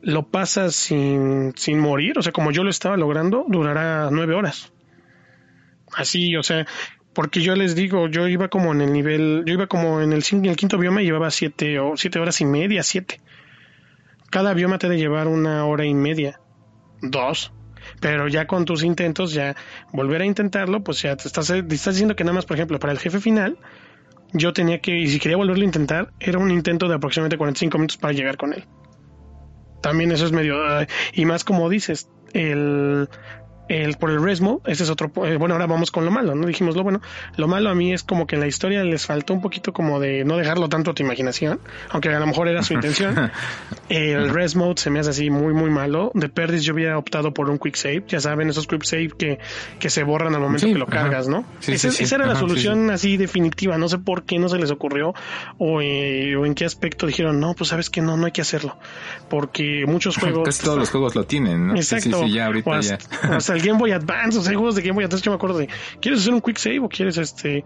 lo pasas sin, sin morir, o sea, como yo lo estaba logrando, durará 9 horas. Así, o sea, porque yo les digo, yo iba como en el nivel, yo iba como en el, el quinto bioma y llevaba siete o siete horas y media, siete. Cada bioma te debe llevar una hora y media, dos. Pero ya con tus intentos, ya volver a intentarlo, pues ya te estás diciendo que nada más, por ejemplo, para el jefe final, yo tenía que, y si quería volverlo a intentar, era un intento de aproximadamente 45 minutos para llegar con él. También eso es medio, y más como dices, el, el, por el Resmo, ese es otro, eh, bueno, ahora vamos con lo malo, ¿no? Dijimos lo bueno, lo malo a mí es como que en la historia les faltó un poquito como de no dejarlo tanto a tu imaginación, aunque a lo mejor era su intención. el Res Mode se me hace así muy, muy malo. De Perdis yo hubiera optado por un Quick Save, ya saben, esos Quick Save que, que se borran al momento que lo cargas, ¿no? esa era la solución así definitiva, no sé por qué no se les ocurrió o, eh, o en qué aspecto dijeron, no, pues sabes que no, no hay que hacerlo, porque muchos juegos... Casi todos los juegos lo tienen, ¿no? Exacto. ya ahorita ya el Game Boy Advance, o sea, juegos de Game Boy Advance que me acuerdo de, ¿quieres hacer un quick save o quieres este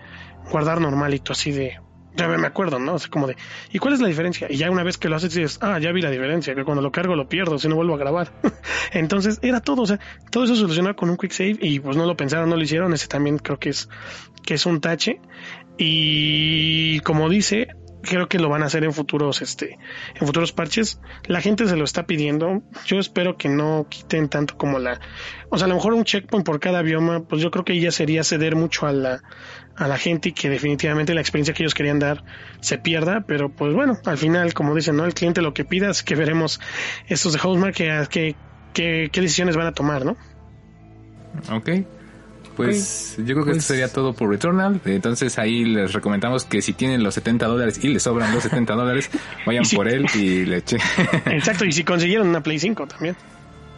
guardar normalito así de ya me acuerdo, ¿no? O sea, como de, ¿y cuál es la diferencia? Y ya una vez que lo haces dices, ah, ya vi la diferencia, que cuando lo cargo lo pierdo, si no vuelvo a grabar. Entonces, era todo, o sea, todo eso solucionado con un quick save y pues no lo pensaron, no lo hicieron, ese también creo que es, que es un tache. Y como dice, creo que lo van a hacer en futuros, este, en futuros parches. La gente se lo está pidiendo. Yo espero que no quiten tanto como la, o sea, a lo mejor un checkpoint por cada bioma, pues yo creo que ya sería ceder mucho a la, a la gente y que definitivamente la experiencia que ellos querían dar se pierda. Pero pues bueno, al final, como dicen, ¿no? El cliente lo que pida, así que veremos estos de Housemark que, que, qué decisiones van a tomar, ¿no? Ok. Pues yo creo que esto sería pues todo por Returnal. Entonces ahí les recomendamos que si tienen los 70 dólares y les sobran los 70 dólares, vayan por él y le echen. Exacto, y si consiguieron una Play 5 también.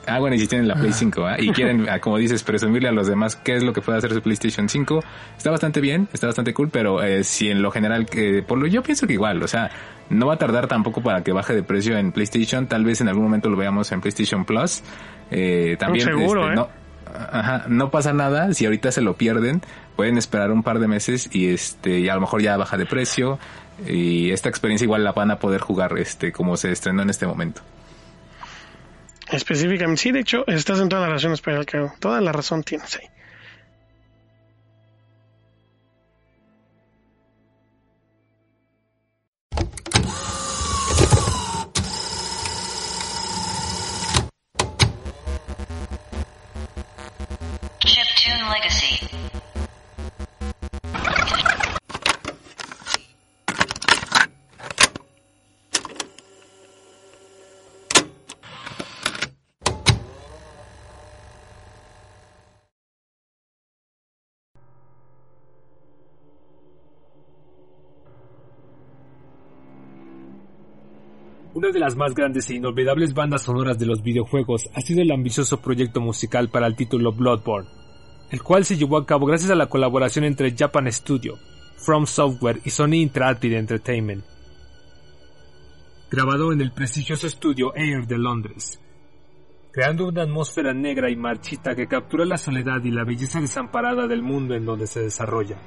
Ah, bueno, y si tienen la Play 5 ¿ah? y quieren, ah, como dices, presumirle a los demás qué es lo que puede hacer su PlayStation 5, está bastante bien, está bastante cool, pero eh, si en lo general, eh, por lo yo pienso que igual, o sea, no va a tardar tampoco para que baje de precio en PlayStation, tal vez en algún momento lo veamos en PlayStation Plus. Eh, también, seguro, este, ¿eh? no, Ajá, no pasa nada si ahorita se lo pierden, pueden esperar un par de meses y este y a lo mejor ya baja de precio y esta experiencia igual la van a poder jugar este como se estrenó en este momento. Específicamente, sí, de hecho, estás en toda la razón, espera, toda la razón tienes ahí. Una de las más grandes e inolvidables bandas sonoras de los videojuegos ha sido el ambicioso proyecto musical para el título Bloodborne, el cual se llevó a cabo gracias a la colaboración entre Japan Studio, From Software y Sony Interactive Entertainment. Grabado en el prestigioso estudio Air de Londres, creando una atmósfera negra y marchita que captura la soledad y la belleza desamparada del mundo en donde se desarrolla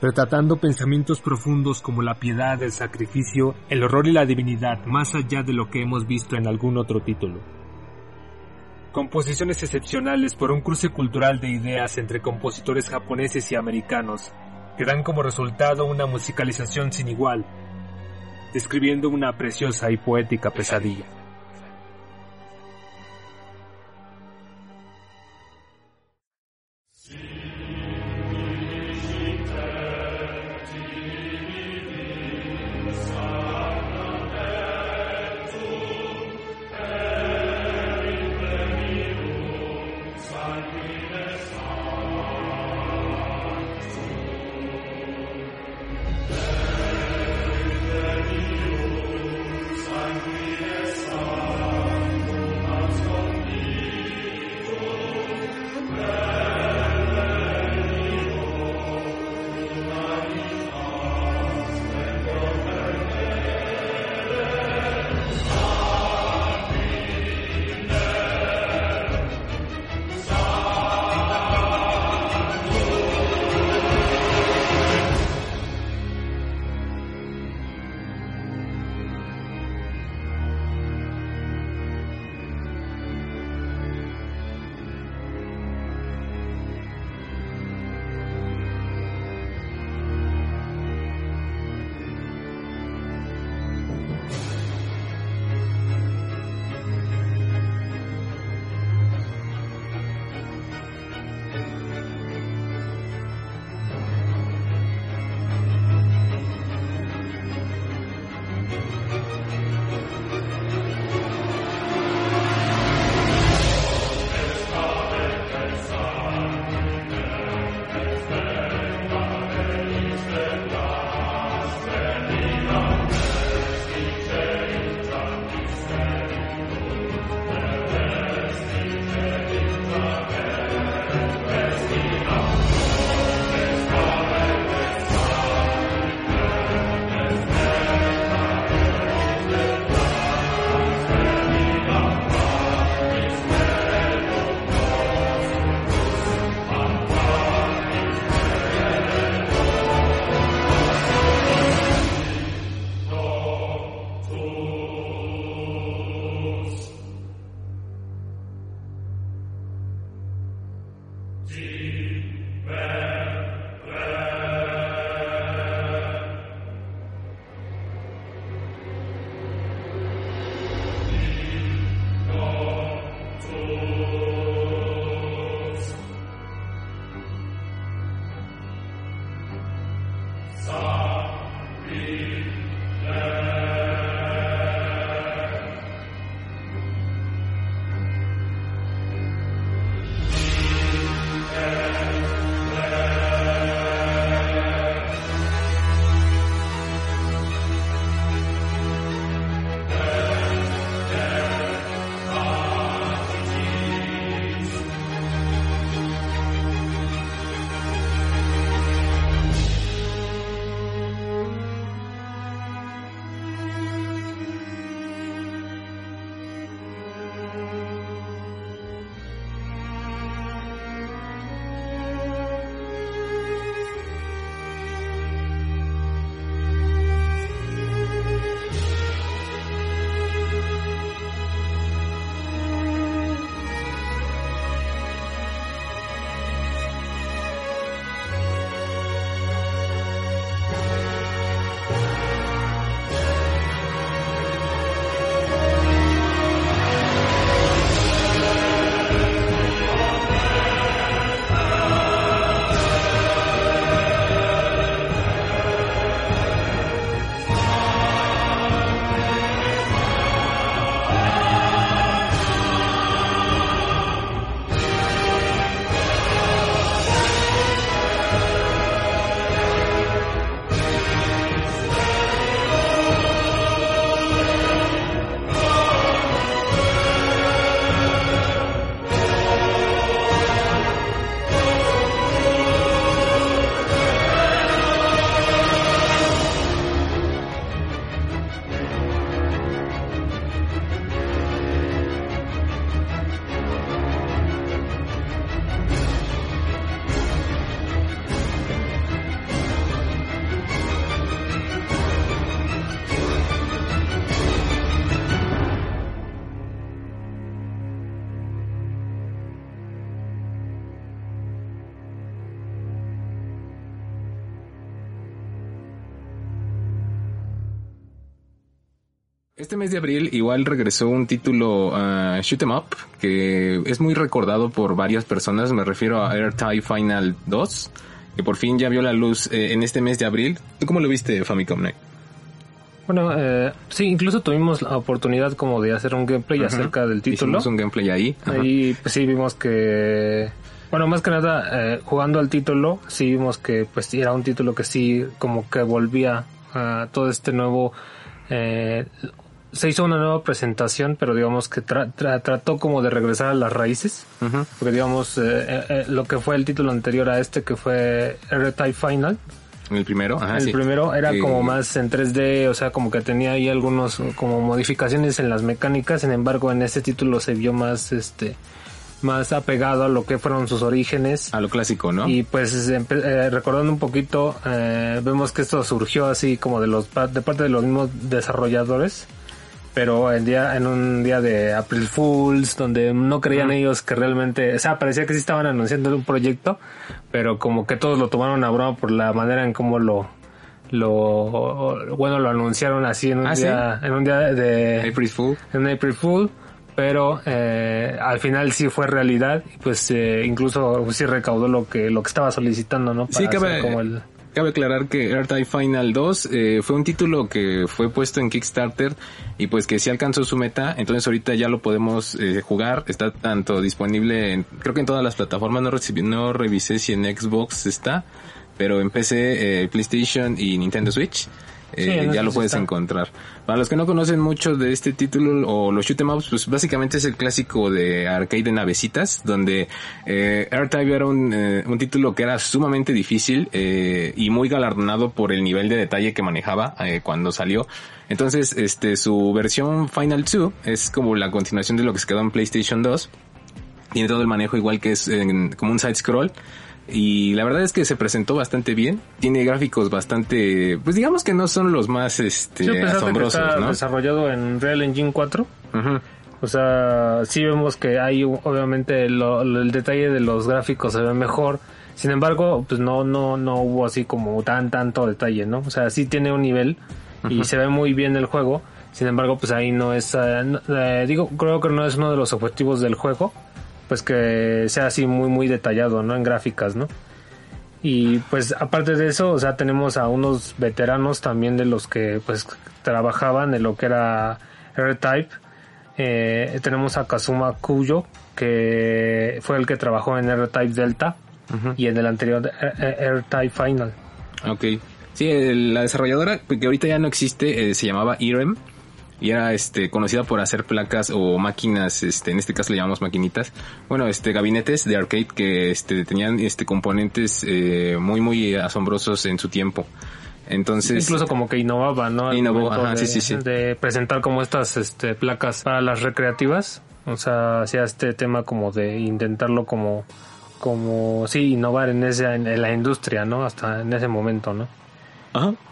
retratando pensamientos profundos como la piedad, el sacrificio, el horror y la divinidad, más allá de lo que hemos visto en algún otro título. Composiciones excepcionales por un cruce cultural de ideas entre compositores japoneses y americanos, que dan como resultado una musicalización sin igual, describiendo una preciosa y poética pesadilla. Mes de abril igual regresó un título uh, Shoot 'em Up que es muy recordado por varias personas. Me refiero a AirTie Final 2 que por fin ya vio la luz eh, en este mes de abril. ¿Tú cómo lo viste, Famicom Night? Bueno, eh, sí, incluso tuvimos la oportunidad como de hacer un gameplay acerca del título. Hicimos un gameplay ahí. Ahí pues sí vimos que bueno, más que nada, eh, jugando al título, sí vimos que pues era un título que sí como que volvía a todo este nuevo... Eh, se hizo una nueva presentación, pero digamos que trató como de regresar a las raíces, porque digamos eh, lo que fue el título anterior a este, que fue R-Type Final, el primero, Ajá, El primero era como más en 3D, o sea, como que tenía ahí algunos como modificaciones en las mecánicas, sin embargo en este título se vio más este más apegado a lo que fueron sus orígenes. A lo clásico, ¿no? Y pues eh, recordando un poquito, eh, vemos que esto surgió así como de los de parte de los mismos desarrolladores, pero en día en un día de April Fools donde no creían ellos que realmente, o sea, parecía que sí estaban anunciando un proyecto, pero como que todos lo tomaron a broma por la manera en cómo lo lo bueno lo anunciaron así en un ¿Ah, día en un día de April Fool. en April Fool pero eh, al final sí fue realidad y pues eh, incluso sí recaudó lo que lo que estaba solicitando no sí cabe, como el... cabe aclarar que Earth Final 2 eh, fue un título que fue puesto en Kickstarter y pues que sí alcanzó su meta. Entonces ahorita ya lo podemos eh, jugar. Está tanto disponible en, creo que en todas las plataformas. No recibí, no revisé si en Xbox está pero en PC eh, PlayStation y Nintendo Switch eh, ya lo puedes encontrar. Para los que no conocen mucho de este título o los shoot em ups, pues básicamente es el clásico de arcade de navecitas, donde eh, R-Type era un, eh, un, título que era sumamente difícil eh, y muy galardonado por el nivel de detalle que manejaba eh, cuando salió. Entonces, este, su versión Final 2 es como la continuación de lo que se quedó en PlayStation 2. Tiene todo el manejo igual que es como un side scroll y la verdad es que se presentó bastante bien. Tiene gráficos bastante, pues digamos que no son los más este, asombrosos, que está desarrollado en Real Engine 4. O sea, sí vemos que hay obviamente el detalle de los gráficos se ve mejor. Sin embargo, pues no no no hubo así como tan tanto detalle, ¿no? O sea, sí tiene un nivel y se ve muy bien el juego. Sin embargo, pues ahí no es eh, eh, digo, creo que no es uno de los objetivos del juego pues que sea así muy muy detallado, ¿no? En gráficas, ¿no? Y pues aparte de eso, o sea, tenemos a unos veteranos también de los que pues trabajaban en lo que era R-Type. Eh, tenemos a Kazuma Kuyo, que fue el que trabajó en R-Type Delta y en el anterior R-Type Final. Ok. Sí, la desarrolladora, que ahorita ya no existe, eh, se llamaba IREM y era este conocida por hacer placas o máquinas este en este caso le llamamos maquinitas. Bueno este gabinetes de arcade que este tenían este componentes eh, muy muy asombrosos en su tiempo. Entonces incluso como que innovaba no innovó ajá, de, sí, sí, sí. de presentar como estas este placas para las recreativas. O sea hacía este tema como de intentarlo como como sí innovar en esa en la industria no hasta en ese momento no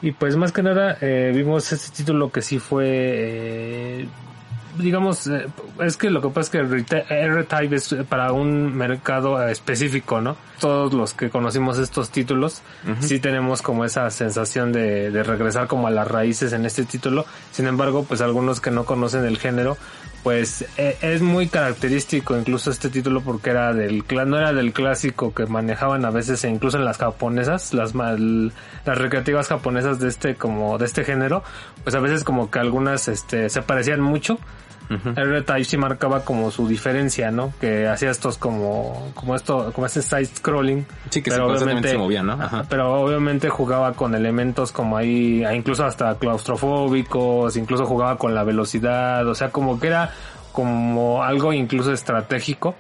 y pues más que nada eh, vimos este título que sí fue, eh, digamos, eh, es que lo que pasa es que R-Type es para un mercado específico, ¿no? Todos los que conocimos estos títulos, sí tenemos como esa sensación de, de regresar como a las raíces en este título. Sin embargo, pues algunos que no conocen el género, pues eh, es muy característico incluso este título porque era del no era del clásico que manejaban a veces e incluso en las japonesas las las recreativas japonesas de este como de este género pues a veces como que algunas este se parecían mucho el type sí marcaba como su diferencia, ¿no? Que hacía estos como, como esto, como ese side scrolling. Sí, que pero obviamente, se movía, ¿no? Pero obviamente jugaba con elementos como ahí, incluso hasta claustrofóbicos, incluso jugaba con la velocidad, o sea, como que era como algo incluso estratégico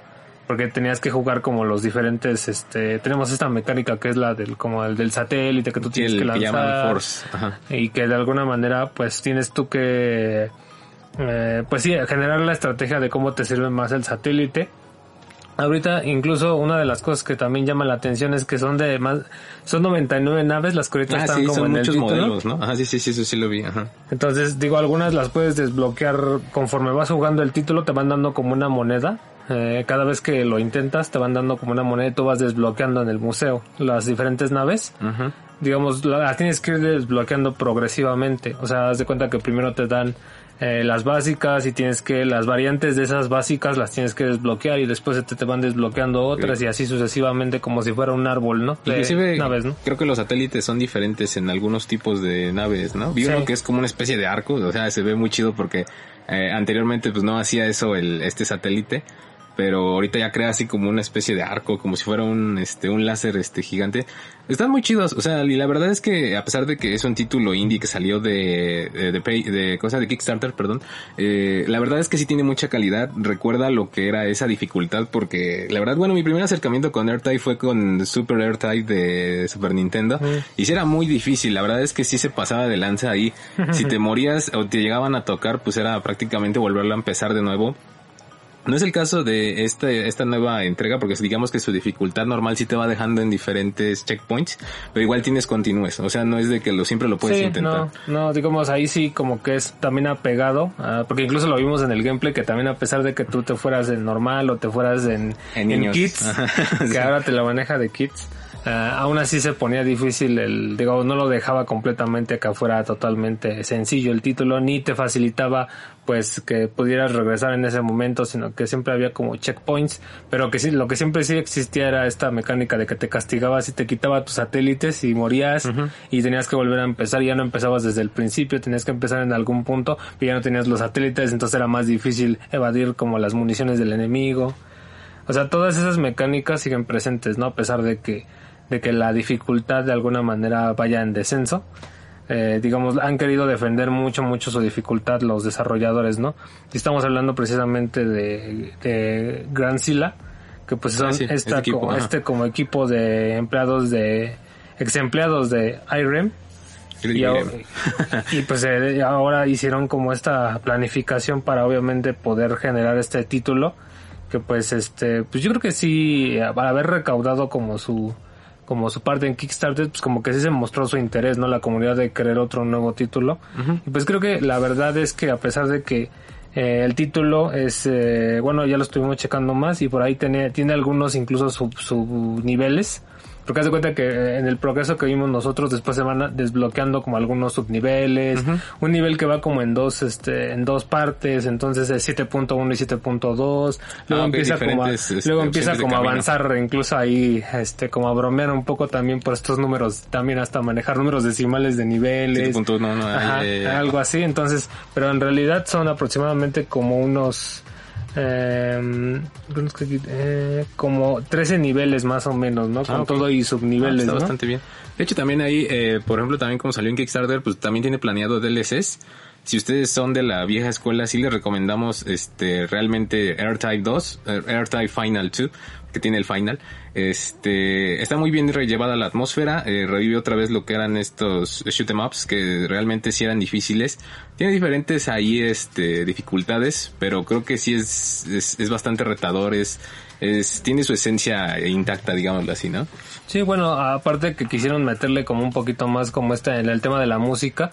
porque tenías que jugar como los diferentes este tenemos esta mecánica que es la del como el del satélite que tú tienes que lanzar force. y que de alguna manera pues tienes tú que eh, pues sí, generar la estrategia de cómo te sirve más el satélite. Ahorita incluso una de las cosas que también llama la atención es que son de más, son 99 naves las que ahorita ah, están como en el título. modelos, ¿no? Ajá, sí, sí, sí, eso sí lo vi, ajá. Entonces, digo, algunas las puedes desbloquear conforme vas jugando el título, te van dando como una moneda. Eh, cada vez que lo intentas te van dando como una moneda y tú vas desbloqueando en el museo las diferentes naves. digamos, las tienes que ir desbloqueando progresivamente. O sea, haz de cuenta que primero te dan eh, las básicas y tienes que, las variantes de esas básicas las tienes que desbloquear y después te, te van desbloqueando otras y así sucesivamente como si fuera un árbol, ¿no? De Inclusive, naves, ¿no? creo que los satélites son diferentes en algunos tipos de naves, ¿no? Vi Sí. uno que es como una especie de arco, o sea, se ve muy chido porque eh, anteriormente pues no hacía eso el este satélite, pero ahorita ya crea así como una especie de arco, como si fuera un este un láser este gigante. Están muy chidos, o sea, y la verdad es que a pesar de que es un título indie que salió de de, de, Pay- de cosa de Kickstarter, perdón, eh, la verdad es que sí tiene mucha calidad. Recuerda lo que era esa dificultad porque la verdad, bueno, mi primer acercamiento con AirTag fue con Super AirTag de Super Nintendo y sí era muy difícil. La verdad es que sí se pasaba de lanza ahí. Si te morías o te llegaban a tocar, pues era prácticamente volverlo a empezar de nuevo. No es el caso de esta, esta nueva entrega, porque digamos que su dificultad normal sí te va dejando en diferentes checkpoints, pero igual tienes continúes. O sea, no es de que lo siempre lo puedes sí, intentar. no, no, digamos ahí sí como que es también apegado, porque incluso lo vimos en el gameplay que también a pesar de que tú te fueras en normal o te fueras en, En en, niños. kids, Ajá, que sí. ahora te lo maneja de kids, ah, aún así se ponía difícil el, digamos, no lo dejaba completamente que fuera totalmente sencillo el título, ni te facilitaba pues que pudieras regresar en ese momento, sino que siempre había como checkpoints, pero que sí, lo que siempre sí existía era esta mecánica de que te castigabas y te quitaba tus satélites y morías y tenías que volver a empezar, ya no empezabas desde el principio, tenías que empezar en algún punto, y ya no tenías los satélites, entonces era más difícil evadir como las municiones del enemigo. O sea, todas esas mecánicas siguen presentes, ¿no? A pesar de que, de que la dificultad de alguna manera vaya en descenso. Eh, digamos, han querido defender mucho, mucho su dificultad los desarrolladores, ¿no? Y estamos hablando precisamente de, de Grand Silla, que pues son Ah, sí, esta este equipo, como, este equipo de empleados de, ex empleados de IREM, y, ahora- y, pues eh, ahora hicieron como esta planificación para obviamente poder generar este título que pues este pues yo creo que sí al haber recaudado como su como su parte en Kickstarter pues como que sí se mostró su interés no la comunidad de querer otro nuevo título. Y pues creo que la verdad es que a pesar de que eh, el título es eh, bueno ya lo estuvimos checando más y por ahí tiene tiene algunos incluso sub, sub niveles porque haz de cuenta que en el progreso que vimos nosotros después se van desbloqueando como algunos subniveles, un nivel que va como en dos, este, en dos partes, entonces es 7.1 y 7.2, luego Ah, empieza como a, este, luego empieza como a avanzar, incluso ahí, este, como a bromear un poco también por estos números, también hasta manejar números decimales de niveles. 7.1, no, no, Ajá, eh, algo así, entonces, pero en realidad son aproximadamente como unos eh, que- eh, como 13 niveles más o menos, ¿no? Con Ah, ok. todo y Ah, subniveles, está ¿no? bastante bien. De hecho, también ahí, eh, por ejemplo, también como salió en Kickstarter, pues también tiene planeado DLCs. Si ustedes son de la vieja escuela, sí les recomendamos este realmente AirType 2, eh, AirType Final 2, que tiene el Final. Este está muy bien llevada la atmósfera, eh, revive otra vez lo que eran estos shoot 'em ups que realmente sí eran difíciles. Tiene diferentes ahí este dificultades, pero creo que sí es es, es bastante retador, es, es tiene su esencia intacta, digámoslo así, ¿no? Sí, bueno, aparte que quisieron meterle como un poquito más como este en el tema de la música,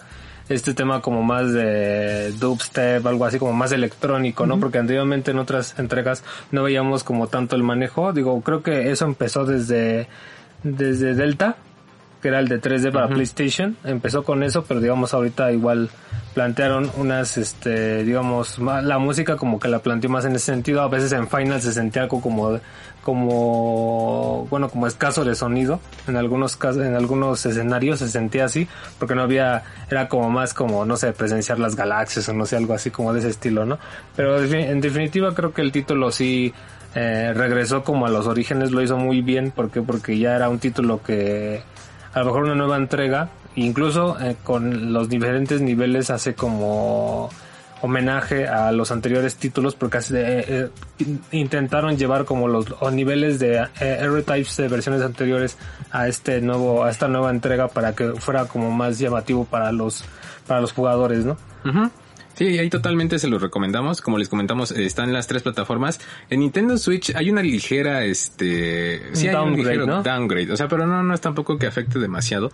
este tema como más de dubstep, algo así como más electrónico, ¿no? Porque anteriormente en otras entregas no veíamos como tanto el manejo. Digo, creo que eso empezó desde desde Delta, que era el de 3D para PlayStation, empezó con eso, pero digamos ahorita igual plantearon unas, este, digamos, la música como que la planteó más en ese sentido, a veces en Final se sentía algo como, como, bueno, como escaso de sonido, en algunos casos, en algunos escenarios se sentía así, porque no había, era como más como, no sé, presenciar las galaxias o no sé, algo así como de ese estilo, ¿no? Pero en definitiva creo que el título sí, eh, regresó como a los orígenes, lo hizo muy bien, ¿por qué? Porque ya era un título que, a lo mejor una nueva entrega, incluso eh, con los diferentes niveles hace como homenaje a los anteriores títulos porque eh, eh, in- intentaron llevar como los, los niveles de eh, types de versiones anteriores a este nuevo a esta nueva entrega para que fuera como más llamativo para los para los jugadores, ¿no? Sí, ahí totalmente se los recomendamos. Como les comentamos, eh, están las tres plataformas. En Nintendo Switch hay una ligera, este, sí hay un ligero ¿no? downgrade. O sea, pero no, no es tampoco que afecte demasiado.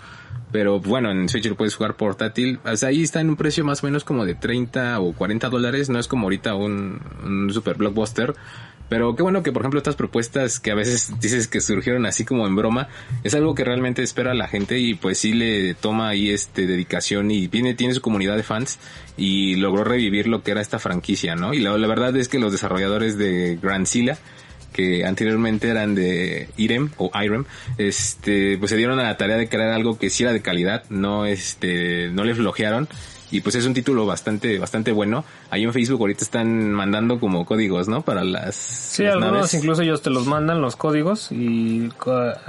Pero bueno, en Switch lo puedes jugar portátil. O sea, ahí está en un precio más o menos como de 30 o 40 dólares. No es como ahorita un, super blockbuster. Pero qué bueno que, por ejemplo, estas propuestas que a veces dices que surgieron así como en broma, es algo que realmente espera la gente y pues sí le toma ahí este dedicación y viene, tiene su comunidad de fans y logró revivir lo que era esta franquicia, ¿no? Y la, verdad es que los desarrolladores de Grand Silla que anteriormente eran de IREM o IREM, este, pues se dieron a la tarea de crear algo que sí era de calidad, no este, no le flojearon y pues es un título bastante bastante bueno. Ahí en Facebook ahorita están mandando como códigos, ¿no? Para las Sí, algunos incluso ellos te los mandan los códigos y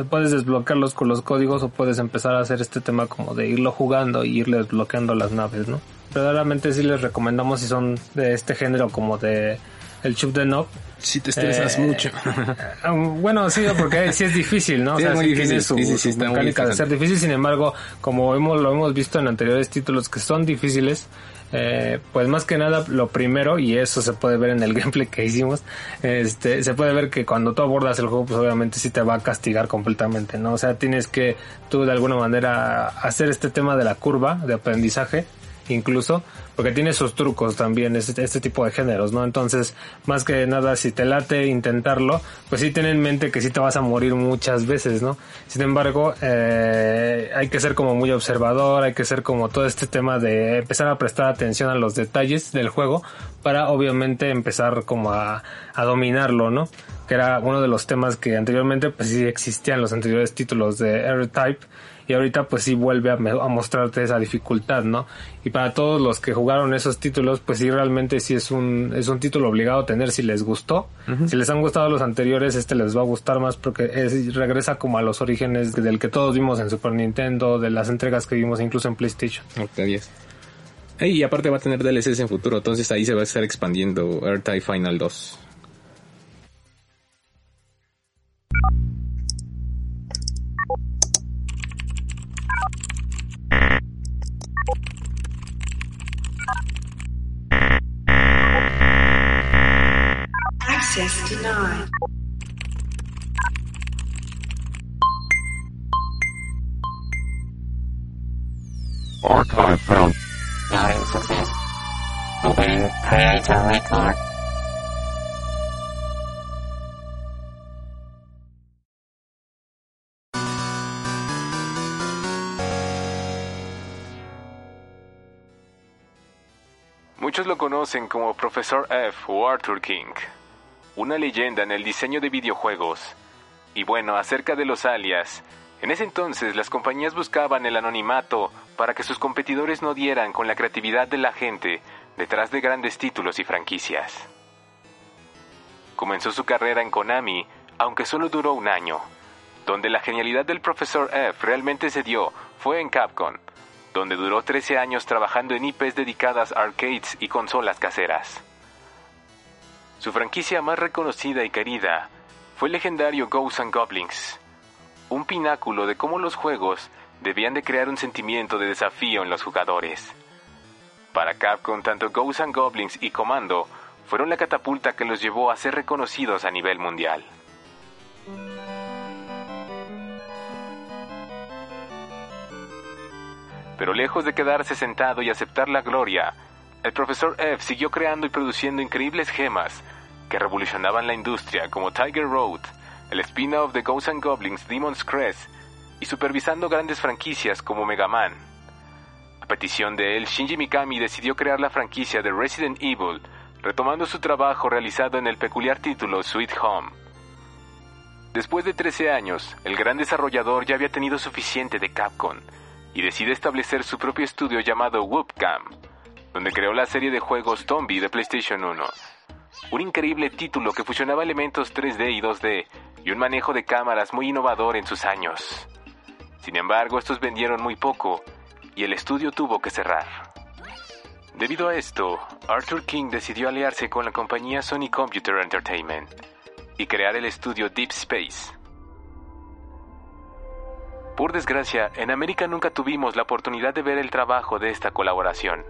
puedes desbloquearlos con los códigos o puedes empezar a hacer este tema como de irlo jugando y irle desbloqueando las naves, ¿no? Verdaderamente sí les recomendamos si son de este género como de el chip de Nob. Si te estresas eh, mucho. bueno, sí, porque sí es difícil, ¿no? o sea, sí tiene su, mecánica de ser difícil. Sin embargo, como hemos, lo hemos visto en anteriores títulos que son difíciles, eh, pues más que nada lo primero y eso se puede ver en el gameplay que hicimos este se puede ver que cuando tú abordas el juego pues obviamente sí te va a castigar completamente no o sea tienes que tú de alguna manera hacer este tema de la curva de aprendizaje incluso, porque tiene sus trucos también, este, este tipo de géneros, ¿no? Entonces, más que nada, si te late intentarlo, pues sí ten en mente que sí te vas a morir muchas veces, ¿no? Sin embargo, eh, hay que ser como muy observador, hay que ser como todo este tema de empezar a prestar atención a los detalles del juego para obviamente empezar como a, a dominarlo, ¿no? Que era uno de los temas que anteriormente pues sí existían los anteriores títulos de R-Type y ahorita pues sí vuelve a, mostrarte esa dificultad, ¿no? Y para todos los que jugaron esos títulos, pues sí realmente sí es un, es un título obligado a tener si les gustó. Si les han gustado los anteriores, este les va a gustar más porque regresa como a los orígenes del que todos vimos en Super Nintendo, de las entregas que vimos incluso en PlayStation. y aparte va a tener DLCs en futuro, entonces ahí se va a estar expandiendo Final 2. Archive in success. Creator record. Muchos lo conocen como Profesor F o Arthur King una leyenda en el diseño de videojuegos. Y bueno, acerca de los alias, en ese entonces las compañías buscaban el anonimato para que sus competidores no dieran con la creatividad de la gente detrás de grandes títulos y franquicias. Comenzó su carrera en Konami, aunque solo duró un año. Donde la genialidad del profesor F realmente se dio fue en Capcom, donde duró 13 años trabajando en IPs dedicadas a arcades y consolas caseras. Su franquicia más reconocida y querida fue el legendario Ghosts and Goblins, un pináculo de cómo los juegos debían de crear un sentimiento de desafío en los jugadores. Para Capcom, tanto Ghosts and Goblins y Commando fueron la catapulta que los llevó a ser reconocidos a nivel mundial. Pero lejos de quedarse sentado y aceptar la gloria, el profesor F siguió creando y produciendo increíbles gemas que revolucionaban la industria como Tiger Road, el spin-off de Ghosts and Goblins Demon's Crest y supervisando grandes franquicias como Mega Man. A petición de él, Shinji Mikami decidió crear la franquicia de Resident Evil, retomando su trabajo realizado en el peculiar título Sweet Home. Después de 13 años, el gran desarrollador ya había tenido suficiente de Capcom y decide establecer su propio estudio llamado Whoopcam, donde creó la serie de juegos Tombi de PlayStation 1. Un increíble título que fusionaba elementos 3D y 2D y un manejo de cámaras muy innovador en sus años. Sin embargo, estos vendieron muy poco y el estudio tuvo que cerrar. Debido a esto, Arthur King decidió aliarse con la compañía Sony Computer Entertainment y crear el estudio Deep Space. Por desgracia, en América nunca tuvimos la oportunidad de ver el trabajo de esta colaboración.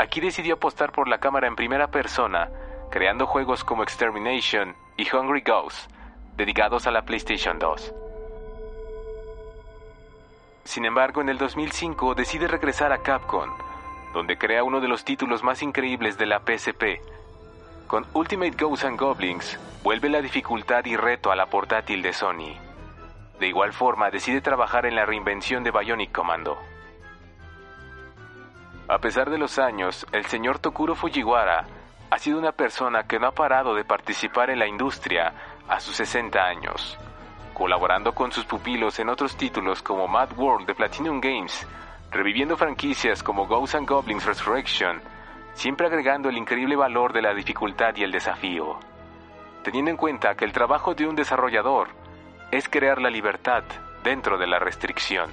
Aquí decidió apostar por la cámara en primera persona, creando juegos como Extermination y Hungry Ghost, dedicados a la PlayStation 2. Sin embargo, en el 2005 decide regresar a Capcom, donde crea uno de los títulos más increíbles de la PSP, con Ultimate Ghosts and Goblins, vuelve la dificultad y reto a la portátil de Sony. De igual forma, decide trabajar en la reinvención de Bionic Commando. A pesar de los años, el señor Tokuro Fujiwara ha sido una persona que no ha parado de participar en la industria a sus 60 años, colaborando con sus pupilos en otros títulos como Mad World de Platinum Games, reviviendo franquicias como Ghosts and Goblins Resurrection, siempre agregando el increíble valor de la dificultad y el desafío, teniendo en cuenta que el trabajo de un desarrollador es crear la libertad dentro de la restricción.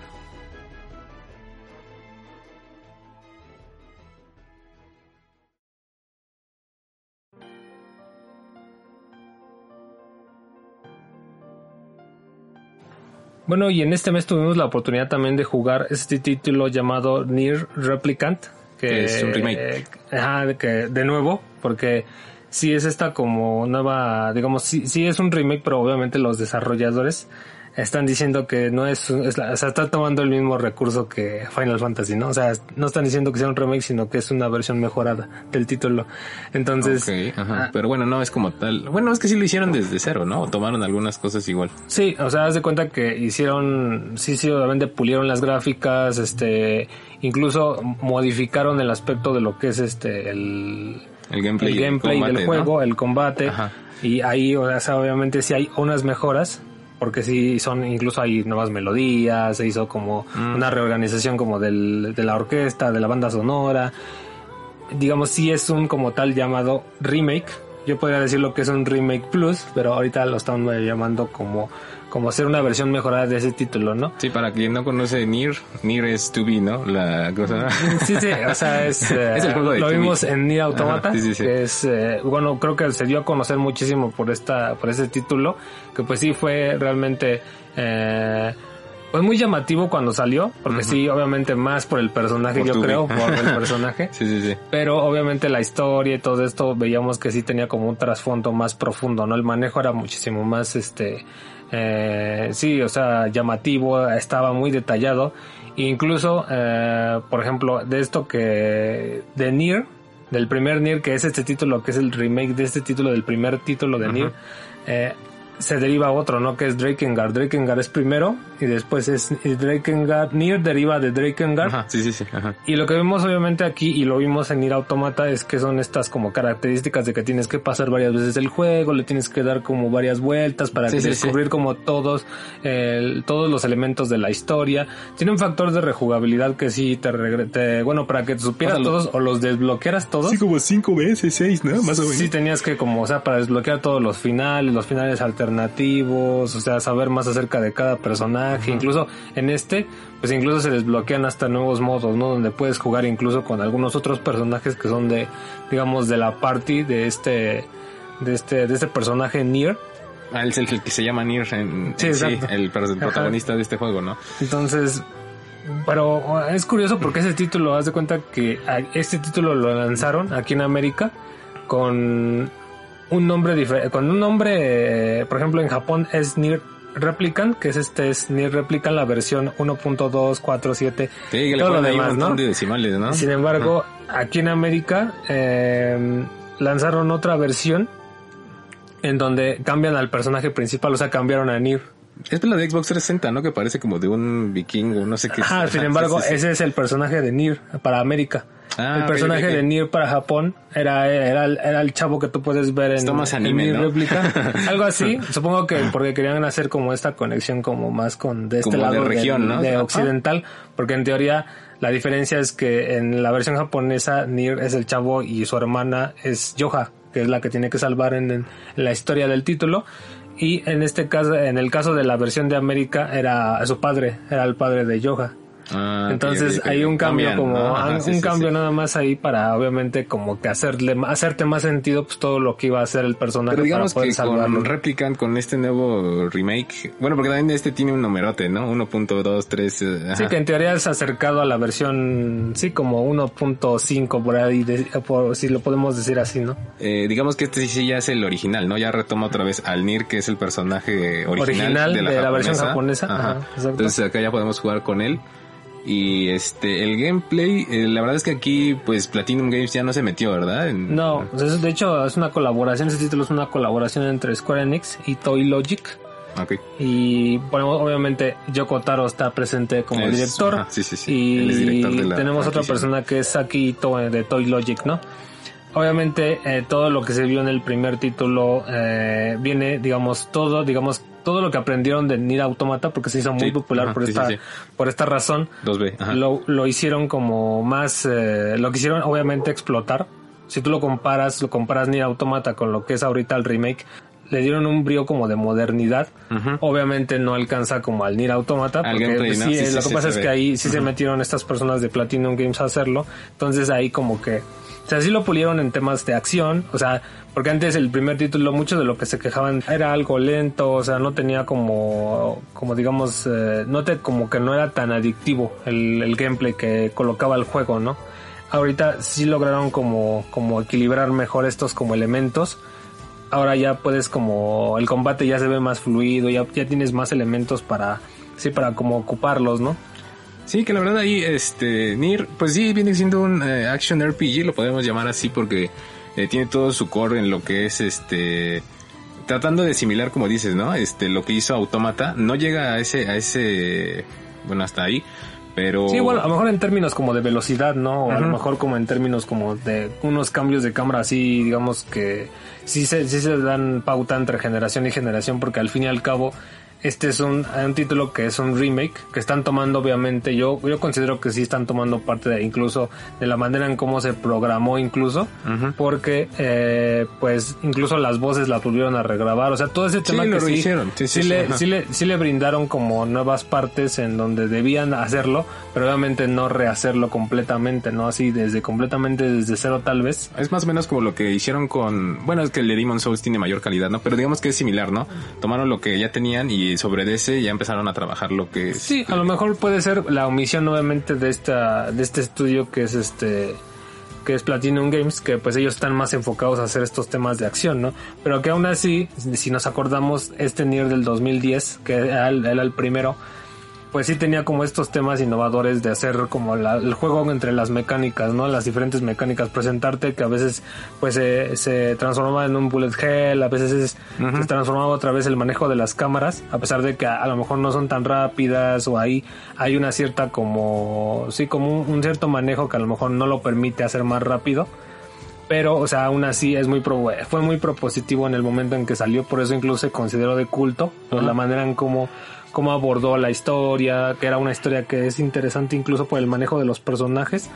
Bueno, y en este mes tuvimos la oportunidad también de jugar este título llamado Near Replicant. Que es un remake. Ajá, de, que, de nuevo, porque sí es esta como nueva, digamos, sí, sí es un remake, pero obviamente los desarrolladores están diciendo que no es, es la- o sea, está tomando el mismo recurso que Final Fantasy, ¿no? O sea, no están diciendo que sea un remake, sino que es una versión mejorada del título. Entonces, Ok, ajá. ah, Pero bueno, no es como tal. Bueno, es que sí lo hicieron desde cero, ¿no? O tomaron algunas cosas igual. Sí, o sea, haz de cuenta que hicieron, sí, sí, obviamente pulieron las gráficas, este, incluso modificaron el aspecto de lo que es este, el, El gameplay, el gameplay combate, del ¿no? juego, el combate, Ajá. y ahí, o sea, obviamente sí hay unas mejoras, porque sí son, incluso hay nuevas melodías, se hizo como Mm. una reorganización como del, de la orquesta, de la banda sonora, digamos, sí es un como tal llamado remake. Yo podría decirlo que es un remake plus, pero ahorita lo están llamando como, como ser una versión mejorada de ese título, ¿no? Sí, para quien no conoce Nier, Nier es 2B, ¿no? La cosa. Sí, sí, o sea, es, eh, Es el juego de lo Timmy. vimos en Nier Automata, Ajá, sí, sí, sí. que es, eh, bueno, creo que se dio a conocer muchísimo por esta, por ese título, que pues sí fue realmente, eh, pues muy llamativo cuando salió, porque sí, obviamente más por el personaje, Por yo 2B. creo, por el personaje. Sí, sí, sí. Pero obviamente la historia y todo esto veíamos que sí tenía como un trasfondo más profundo, ¿no? El manejo era muchísimo más, este, eh, sí, o sea, llamativo, estaba muy detallado. Incluso, eh, por ejemplo, de esto que, de Nier, del primer Nier, que es este título, que es el remake de este título, del primer título de Nier, eh, se deriva otro, ¿no? Que es Drakengard. Drakengard es primero y después es Drakengard. Nier deriva de Drakengard. Ajá, sí, sí, sí. Ajá. Y lo que vemos obviamente aquí y lo vimos en Ir Automata es que son estas como características de que tienes que pasar varias veces el juego, le tienes que dar como varias vueltas para Sí, que sí, descubrir como todos el- todos los elementos de la historia. Tiene un factor de rejugabilidad que sí te, te- bueno, para que supieras Pásalo. todos o los desbloquearas todos. como cinco veces, seis, ¿no? Más o menos. Sí tenías que como, o sea, para desbloquear todos los finales, los finales alternativos, o sea, saber más acerca de cada personaje, incluso en este, pues incluso se desbloquean hasta nuevos modos, ¿no? Donde puedes jugar incluso con algunos otros personajes que son de, digamos, de la party de este, de este, de este personaje Nier. Ah, él es el que se llama Nier en, Sí, en sí, el protagonista de este juego, ¿no? Entonces, pero es curioso porque ese título, haz de cuenta que este título lo lanzaron aquí en América con un nombre diferente, con un nombre, eh, por ejemplo en Japón es Nier Replicant, que es este es Nier Replicant la versión 1.247 Sí, que le todo lo demás, un ¿no? de decimales, ¿no? Sin embargo, aquí en América eh, lanzaron otra versión en donde cambian al personaje principal, o sea, cambiaron a Nier. Esta es la de Xbox 360, ¿no? Que parece como de un vikingo, no sé qué. Ajá, sin sí, embargo, sí, sí. ese es el personaje de Nier para América. Ah, el personaje de Nier para Japón era, era, era el chavo que tú puedes ver en, más en anime, Nier ¿no? Replica. Algo así. Supongo que porque querían hacer como esta conexión como más con de este Como de lado región, del- ¿no? de occidental. Porque en teoría la diferencia es que en la versión japonesa Nier es el chavo y su hermana es Yoha, que es la que tiene que salvar en, en la historia del título. Y en este caso, en el caso de la versión de América, era su padre, era el padre de Yoha. Ah, Entonces hay un cambio Cambian, como. Ajá, un sí, cambio sí. nada más ahí para obviamente como que hacerle hacerte más sentido pues todo lo que iba a hacer el personaje Pero digamos para poder que salvarlo. con Replicant, con este nuevo remake, bueno, porque también este tiene un numerote, ¿no? 1.23. eh, ajá. Sí, que en teoría es acercado a la versión, sí, como 1.5 por ahí, de- por, si lo podemos decir así, ¿no? Eh, digamos que este sí, ya es el original, ¿no? Ya retoma otra vez al Nier, que es el personaje original, Original de la, de la versión japonesa. ajá, exacto. Entonces acá ya podemos jugar con él. Y este, el gameplay, eh, la verdad es que aquí, pues Platinum Games ya no se metió, ¿verdad? En- No, pues de hecho es una colaboración, ese título es una colaboración entre Square Enix y Toy Logic. Ok. Y bueno, obviamente Yoko Taro está presente como Es- director. ajá, sí, sí, sí. Y Él es director de la tenemos otra persona que es Saki Ito eh, de Toy Logic, ¿no? Obviamente eh, todo lo que se vio en el primer título eh, viene, digamos, todo, digamos, todo lo que aprendieron de Nier Automata porque se hizo muy Sí, popular ajá, por sí, esta sí, por esta razón. 2B. Ajá. Lo, lo hicieron como más, eh, lo quisieron obviamente explotar. Si tú lo comparas, lo comparas Nier Automata con lo que es ahorita el remake, le dieron un brío como de modernidad. Obviamente no alcanza como al Nier Automata, porque gameplay, pues, ¿no? sí, Sí, eh, sí, lo que pasa es que ahí sí se metieron estas personas de Platinum Games a hacerlo. Entonces ahí como que, o sea, sí lo pulieron en temas de acción, o sea, porque antes el primer título, mucho de lo que se quejaban era algo lento, o sea, no tenía como, como digamos, eh, no te, como que no era tan adictivo el, el gameplay que colocaba el juego, ¿no? Ahorita sí lograron como, como equilibrar mejor estos como elementos. Ahora ya puedes como, el combate ya se ve más fluido, ya, ya tienes más elementos para, sí, para como ocuparlos, ¿no? Sí, que la verdad ahí, este, Nier, pues sí, viene siendo un eh, action RPG, lo podemos llamar así porque eh, tiene todo su core en lo que es, este, tratando de similar, como dices, ¿no? Este, lo que hizo Automata, no llega a ese, a ese, bueno, hasta ahí, pero... Sí, bueno, a lo mejor en términos como de velocidad, ¿no? O a lo mejor como en términos como de unos cambios de cámara así, digamos que sí se, sí se dan pauta entre generación y generación porque al fin y al cabo este es un, un título que es un remake que están tomando obviamente yo yo considero que sí están tomando parte de incluso de la manera en cómo se programó incluso porque eh, pues incluso las voces las volvieron a regrabar o sea todo ese Sí, tema lo que sí. Sí, le, sí le sí le brindaron como nuevas partes en donde debían hacerlo pero obviamente no rehacerlo completamente no así desde completamente desde cero tal vez Es más o menos como lo que hicieron con... Bueno, es que el de Demon Souls tiene mayor calidad, ¿no? Pero digamos que es similar, ¿no? Tomaron lo que ya tenían y sobre ese ya empezaron a trabajar lo que... es- Sí, a lo mejor puede ser la omisión nuevamente de esta de este estudio que es este que es Platinum Games, que pues ellos están más enfocados a hacer estos temas de acción, ¿no? Pero que aún así, si nos acordamos, este Nier del 2010, que era el, era el primero, pues sí tenía como estos temas innovadores de hacer como la- el juego entre las mecánicas, ¿no? Las diferentes mecánicas, presentarte que a veces pues se, se transformaba en un bullet hell, a veces es- se transformaba otra vez el manejo de las cámaras, a pesar de que a, a lo mejor no son tan rápidas o ahí hay una cierta como, sí, como un, un cierto manejo que a lo mejor no lo permite hacer más rápido. Pero, o sea, aún así es muy pro- fue muy propositivo en el momento en que salió, por eso incluso se consideró de culto, la manera en cómo, cómo abordó la historia, que era una historia que es interesante incluso por el manejo de los personajes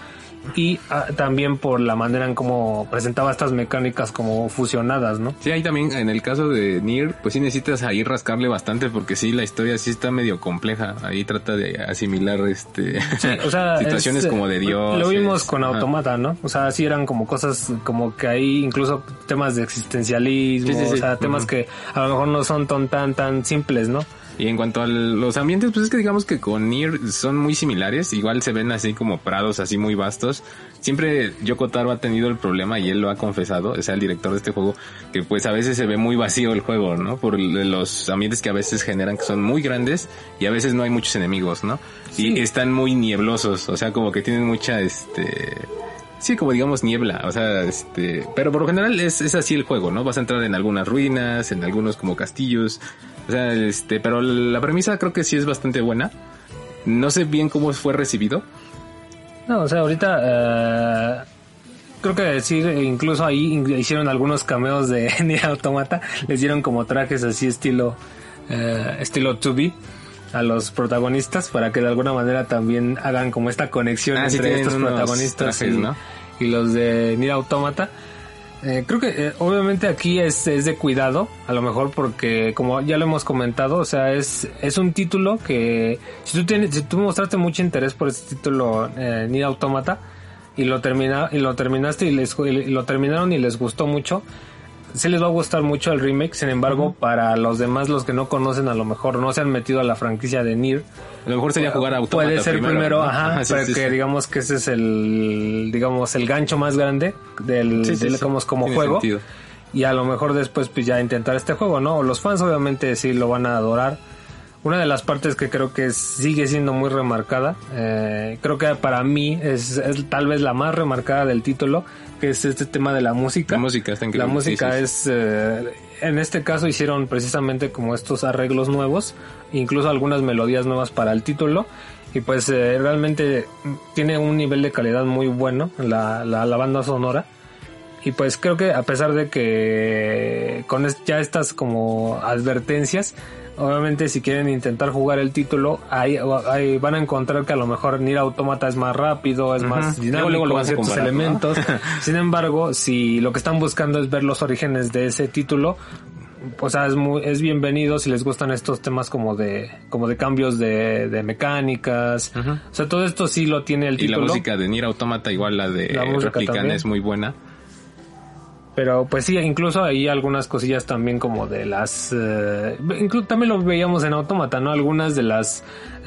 y ah, también por la manera en cómo presentaba estas mecánicas como fusionadas, ¿no? Sí, ahí también en el caso de Nier, pues sí necesitas ahí rascarle bastante porque sí, la historia sí está medio compleja. Ahí trata de asimilar este O sea, situaciones es, como de Dios. Lo vimos con. Automata, ¿no? O sea, sí eran como cosas como que ahí incluso temas de existencialismo, Sí, sí, sí. o sea, temas Ujú. que a lo mejor no son tan tan tan simples, ¿no? Y en cuanto a los ambientes, pues es que digamos que con Nier son muy similares. Igual se ven así como prados así muy vastos. Siempre Yoko Taro ha tenido el problema y él lo ha confesado, o sea, el director de este juego, que pues a veces se ve muy vacío el juego, ¿no? Por los ambientes que a veces generan que son muy grandes y a veces no hay muchos enemigos, ¿no? Sí. Y están muy nieblosos, o sea, como que tienen mucha, este... Sí, como digamos niebla, o sea, este, pero por lo general es, es así el juego, ¿no? Vas a entrar en algunas ruinas, en algunos como castillos, o sea, este, pero la premisa creo que sí es bastante buena. No sé bien cómo fue recibido. No, o sea, ahorita eh, creo que decir, incluso ahí hicieron algunos cameos de Nier Automata, les dieron como trajes así estilo eh, estilo 2B a los protagonistas para que de alguna manera también hagan como esta conexión Ah, entre estos protagonistas trajes, y, ¿no? y los de Nier Automata. Eh, creo que eh, obviamente aquí es, es de cuidado, a lo mejor porque como ya lo hemos comentado, o sea, es, es un título que si tú tienes, si tú mostraste mucho interés por este título eh, Nier Automata y lo termina, y lo terminaste y les y lo terminaron y les gustó mucho, sí les va a gustar mucho el remake, sin embargo, para los demás, los que no conocen, a lo mejor no se han metido a la franquicia de Nier, A lo mejor sería jugar a Automata Puede ser primero, ¿no? ajá, sí, para sí, que sí. digamos que ese es el, digamos, el gancho más grande del, Sí, sí, del- sí. como, como juego. sentido. Y a lo mejor después pues ya intentar este juego, ¿no? Los fans obviamente sí lo van a adorar. una de las partes que creo que sigue siendo muy remarcada, eh, creo que para mí es, es, tal vez la más remarcada del título, que es este tema de la música. La música está increíble. La música Sí, sí, es, eh, en este caso hicieron precisamente como estos arreglos nuevos, incluso algunas melodías nuevas para el título. Y pues eh, realmente tiene un nivel de calidad muy bueno la, la, la banda sonora. Y pues creo que a pesar de que con ya estas como advertencias, obviamente si quieren intentar jugar el título, ahí, ahí van a encontrar que a lo mejor Nier Automata es más rápido, es más dinámico Luego lo con ciertos comparar, ¿no? elementos. Sin embargo, si lo que están buscando es ver los orígenes de ese título, o sea, es muy, es bienvenido si les gustan estos temas como de, como de cambios de, de mecánicas. O sea, todo esto sí lo tiene el Y la título. música de Nier Automata, igual la de La música Replicant también. es muy buena. Pero pues sí, incluso hay algunas cosillas también como de las... Eh, inclu- también lo veíamos en Automata, ¿no? Algunas de las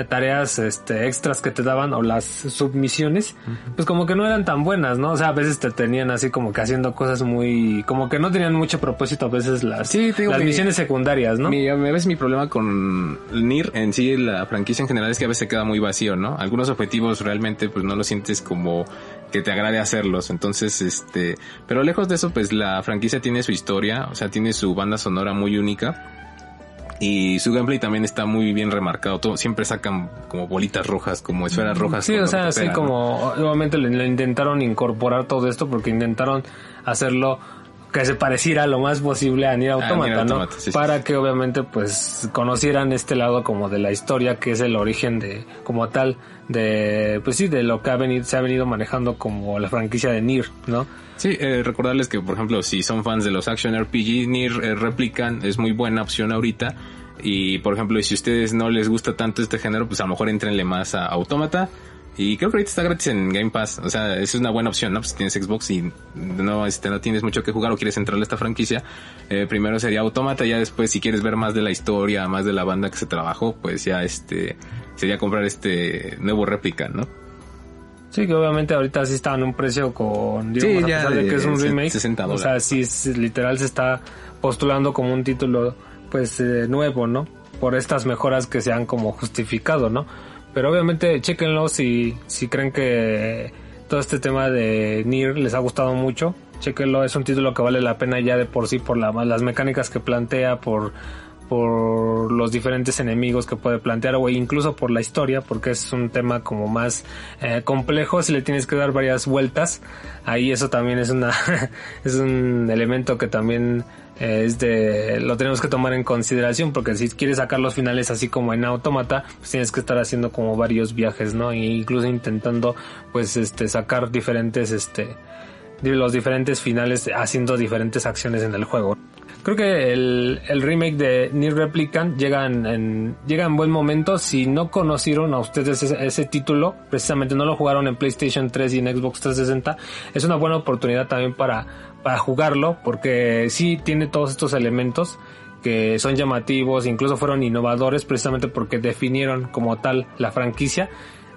tareas este, extras que te daban o las submisiones, pues como que no eran tan buenas, ¿no? O sea, a veces te tenían así como que haciendo cosas muy... como que no tenían mucho propósito a veces las, Sí, digo las que- misiones secundarias, ¿no? Mi, a veces mi problema con Nier en sí, la franquicia en general, es que a veces se queda muy vacío, ¿no? Algunos objetivos realmente pues no los sientes como que te agrade hacerlos. Entonces, este, pero lejos de eso, pues la franquicia tiene su historia, o sea, tiene su banda sonora muy única. Y su gameplay también está muy bien remarcado. Todo, siempre sacan como bolitas rojas, como esferas rojas. Sí, o sea, así como obviamente le, le intentaron incorporar todo esto porque intentaron hacerlo que se pareciera lo más posible a Nier Automata, ¿no? Automata, sí, sí, Para sí. que obviamente pues conocieran este lado como de la historia que es el origen de como tal de pues sí de lo que ha venido se ha venido manejando como la franquicia de Nier, ¿no? Sí, eh, recordarles que, por ejemplo, si son fans de los Action RPG, Nier eh, Replicant es muy buena opción ahorita. Y, por ejemplo, si a ustedes no les gusta tanto este género, pues a lo mejor entrenle más a Automata. Y creo que ahorita está gratis en Game Pass. O sea, es una buena opción, ¿no? Pues si tienes Xbox y no, este, no tienes mucho que jugar o quieres entrarle a esta franquicia, eh, primero sería Automata. Ya después, si quieres ver más de la historia, más de la banda que se trabajó, pues ya este, sería comprar este nuevo Replicant, ¿no? Sí, que obviamente ahorita sí está en un precio con, digamos, Sí, a ya pesar de de que es un remake. 60 o sea, sí, literal se está postulando como un título, pues, eh, nuevo, ¿no? Por estas mejoras que se han como justificado, ¿no? Pero obviamente, chéquenlo si, si creen que todo este tema de Nier les ha gustado mucho. Chéquenlo, es un título que vale la pena ya de por sí, por la, las mecánicas que plantea, por, por los diferentes enemigos que puede plantear o incluso por la historia porque es un tema como más eh, complejo si le tienes que dar varias vueltas ahí eso también es una es un elemento que también es de lo tenemos que tomar en consideración porque si quieres sacar los finales así como en automata pues tienes que estar haciendo como varios viajes no e incluso intentando pues este sacar diferentes este los diferentes finales haciendo diferentes acciones en el juego. Creo que el, el remake de Nier Replicant llega en, en- llega en buen momento. Si no conocieron a ustedes ese, ese título, precisamente no lo jugaron en PlayStation 3 y en Xbox 360, es una buena oportunidad también para, para jugarlo, porque sí tiene todos estos elementos que son llamativos, incluso fueron innovadores precisamente porque definieron como tal la franquicia.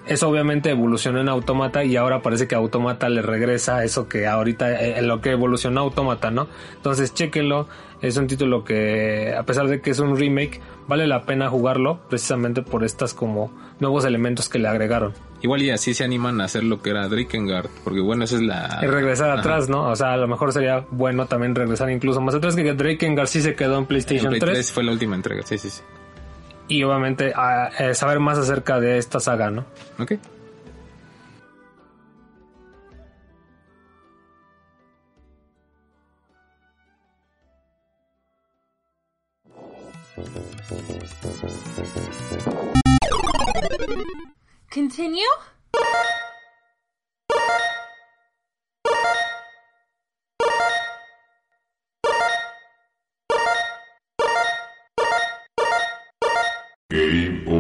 Eso obviamente evolucionó en Automata y ahora parece que Automata le regresa eso que ahorita eh, en lo que evolucionó Automata, ¿no? Entonces chéquenlo, es un título que a pesar de que es un remake, vale la pena jugarlo precisamente por estas como nuevos elementos que le agregaron. Igual y así se animan a hacer lo que era Drakengard, porque bueno, esa es la... Y regresar Ajá. atrás, ¿no? O sea, a lo mejor sería bueno también regresar incluso más atrás que Drakengard sí se quedó en En PlayStation Play 3, 3 fue la última entrega, sí, sí, sí. y obviamente a- saber más acerca de esta saga, ¿no? Ok. Continue? Game over.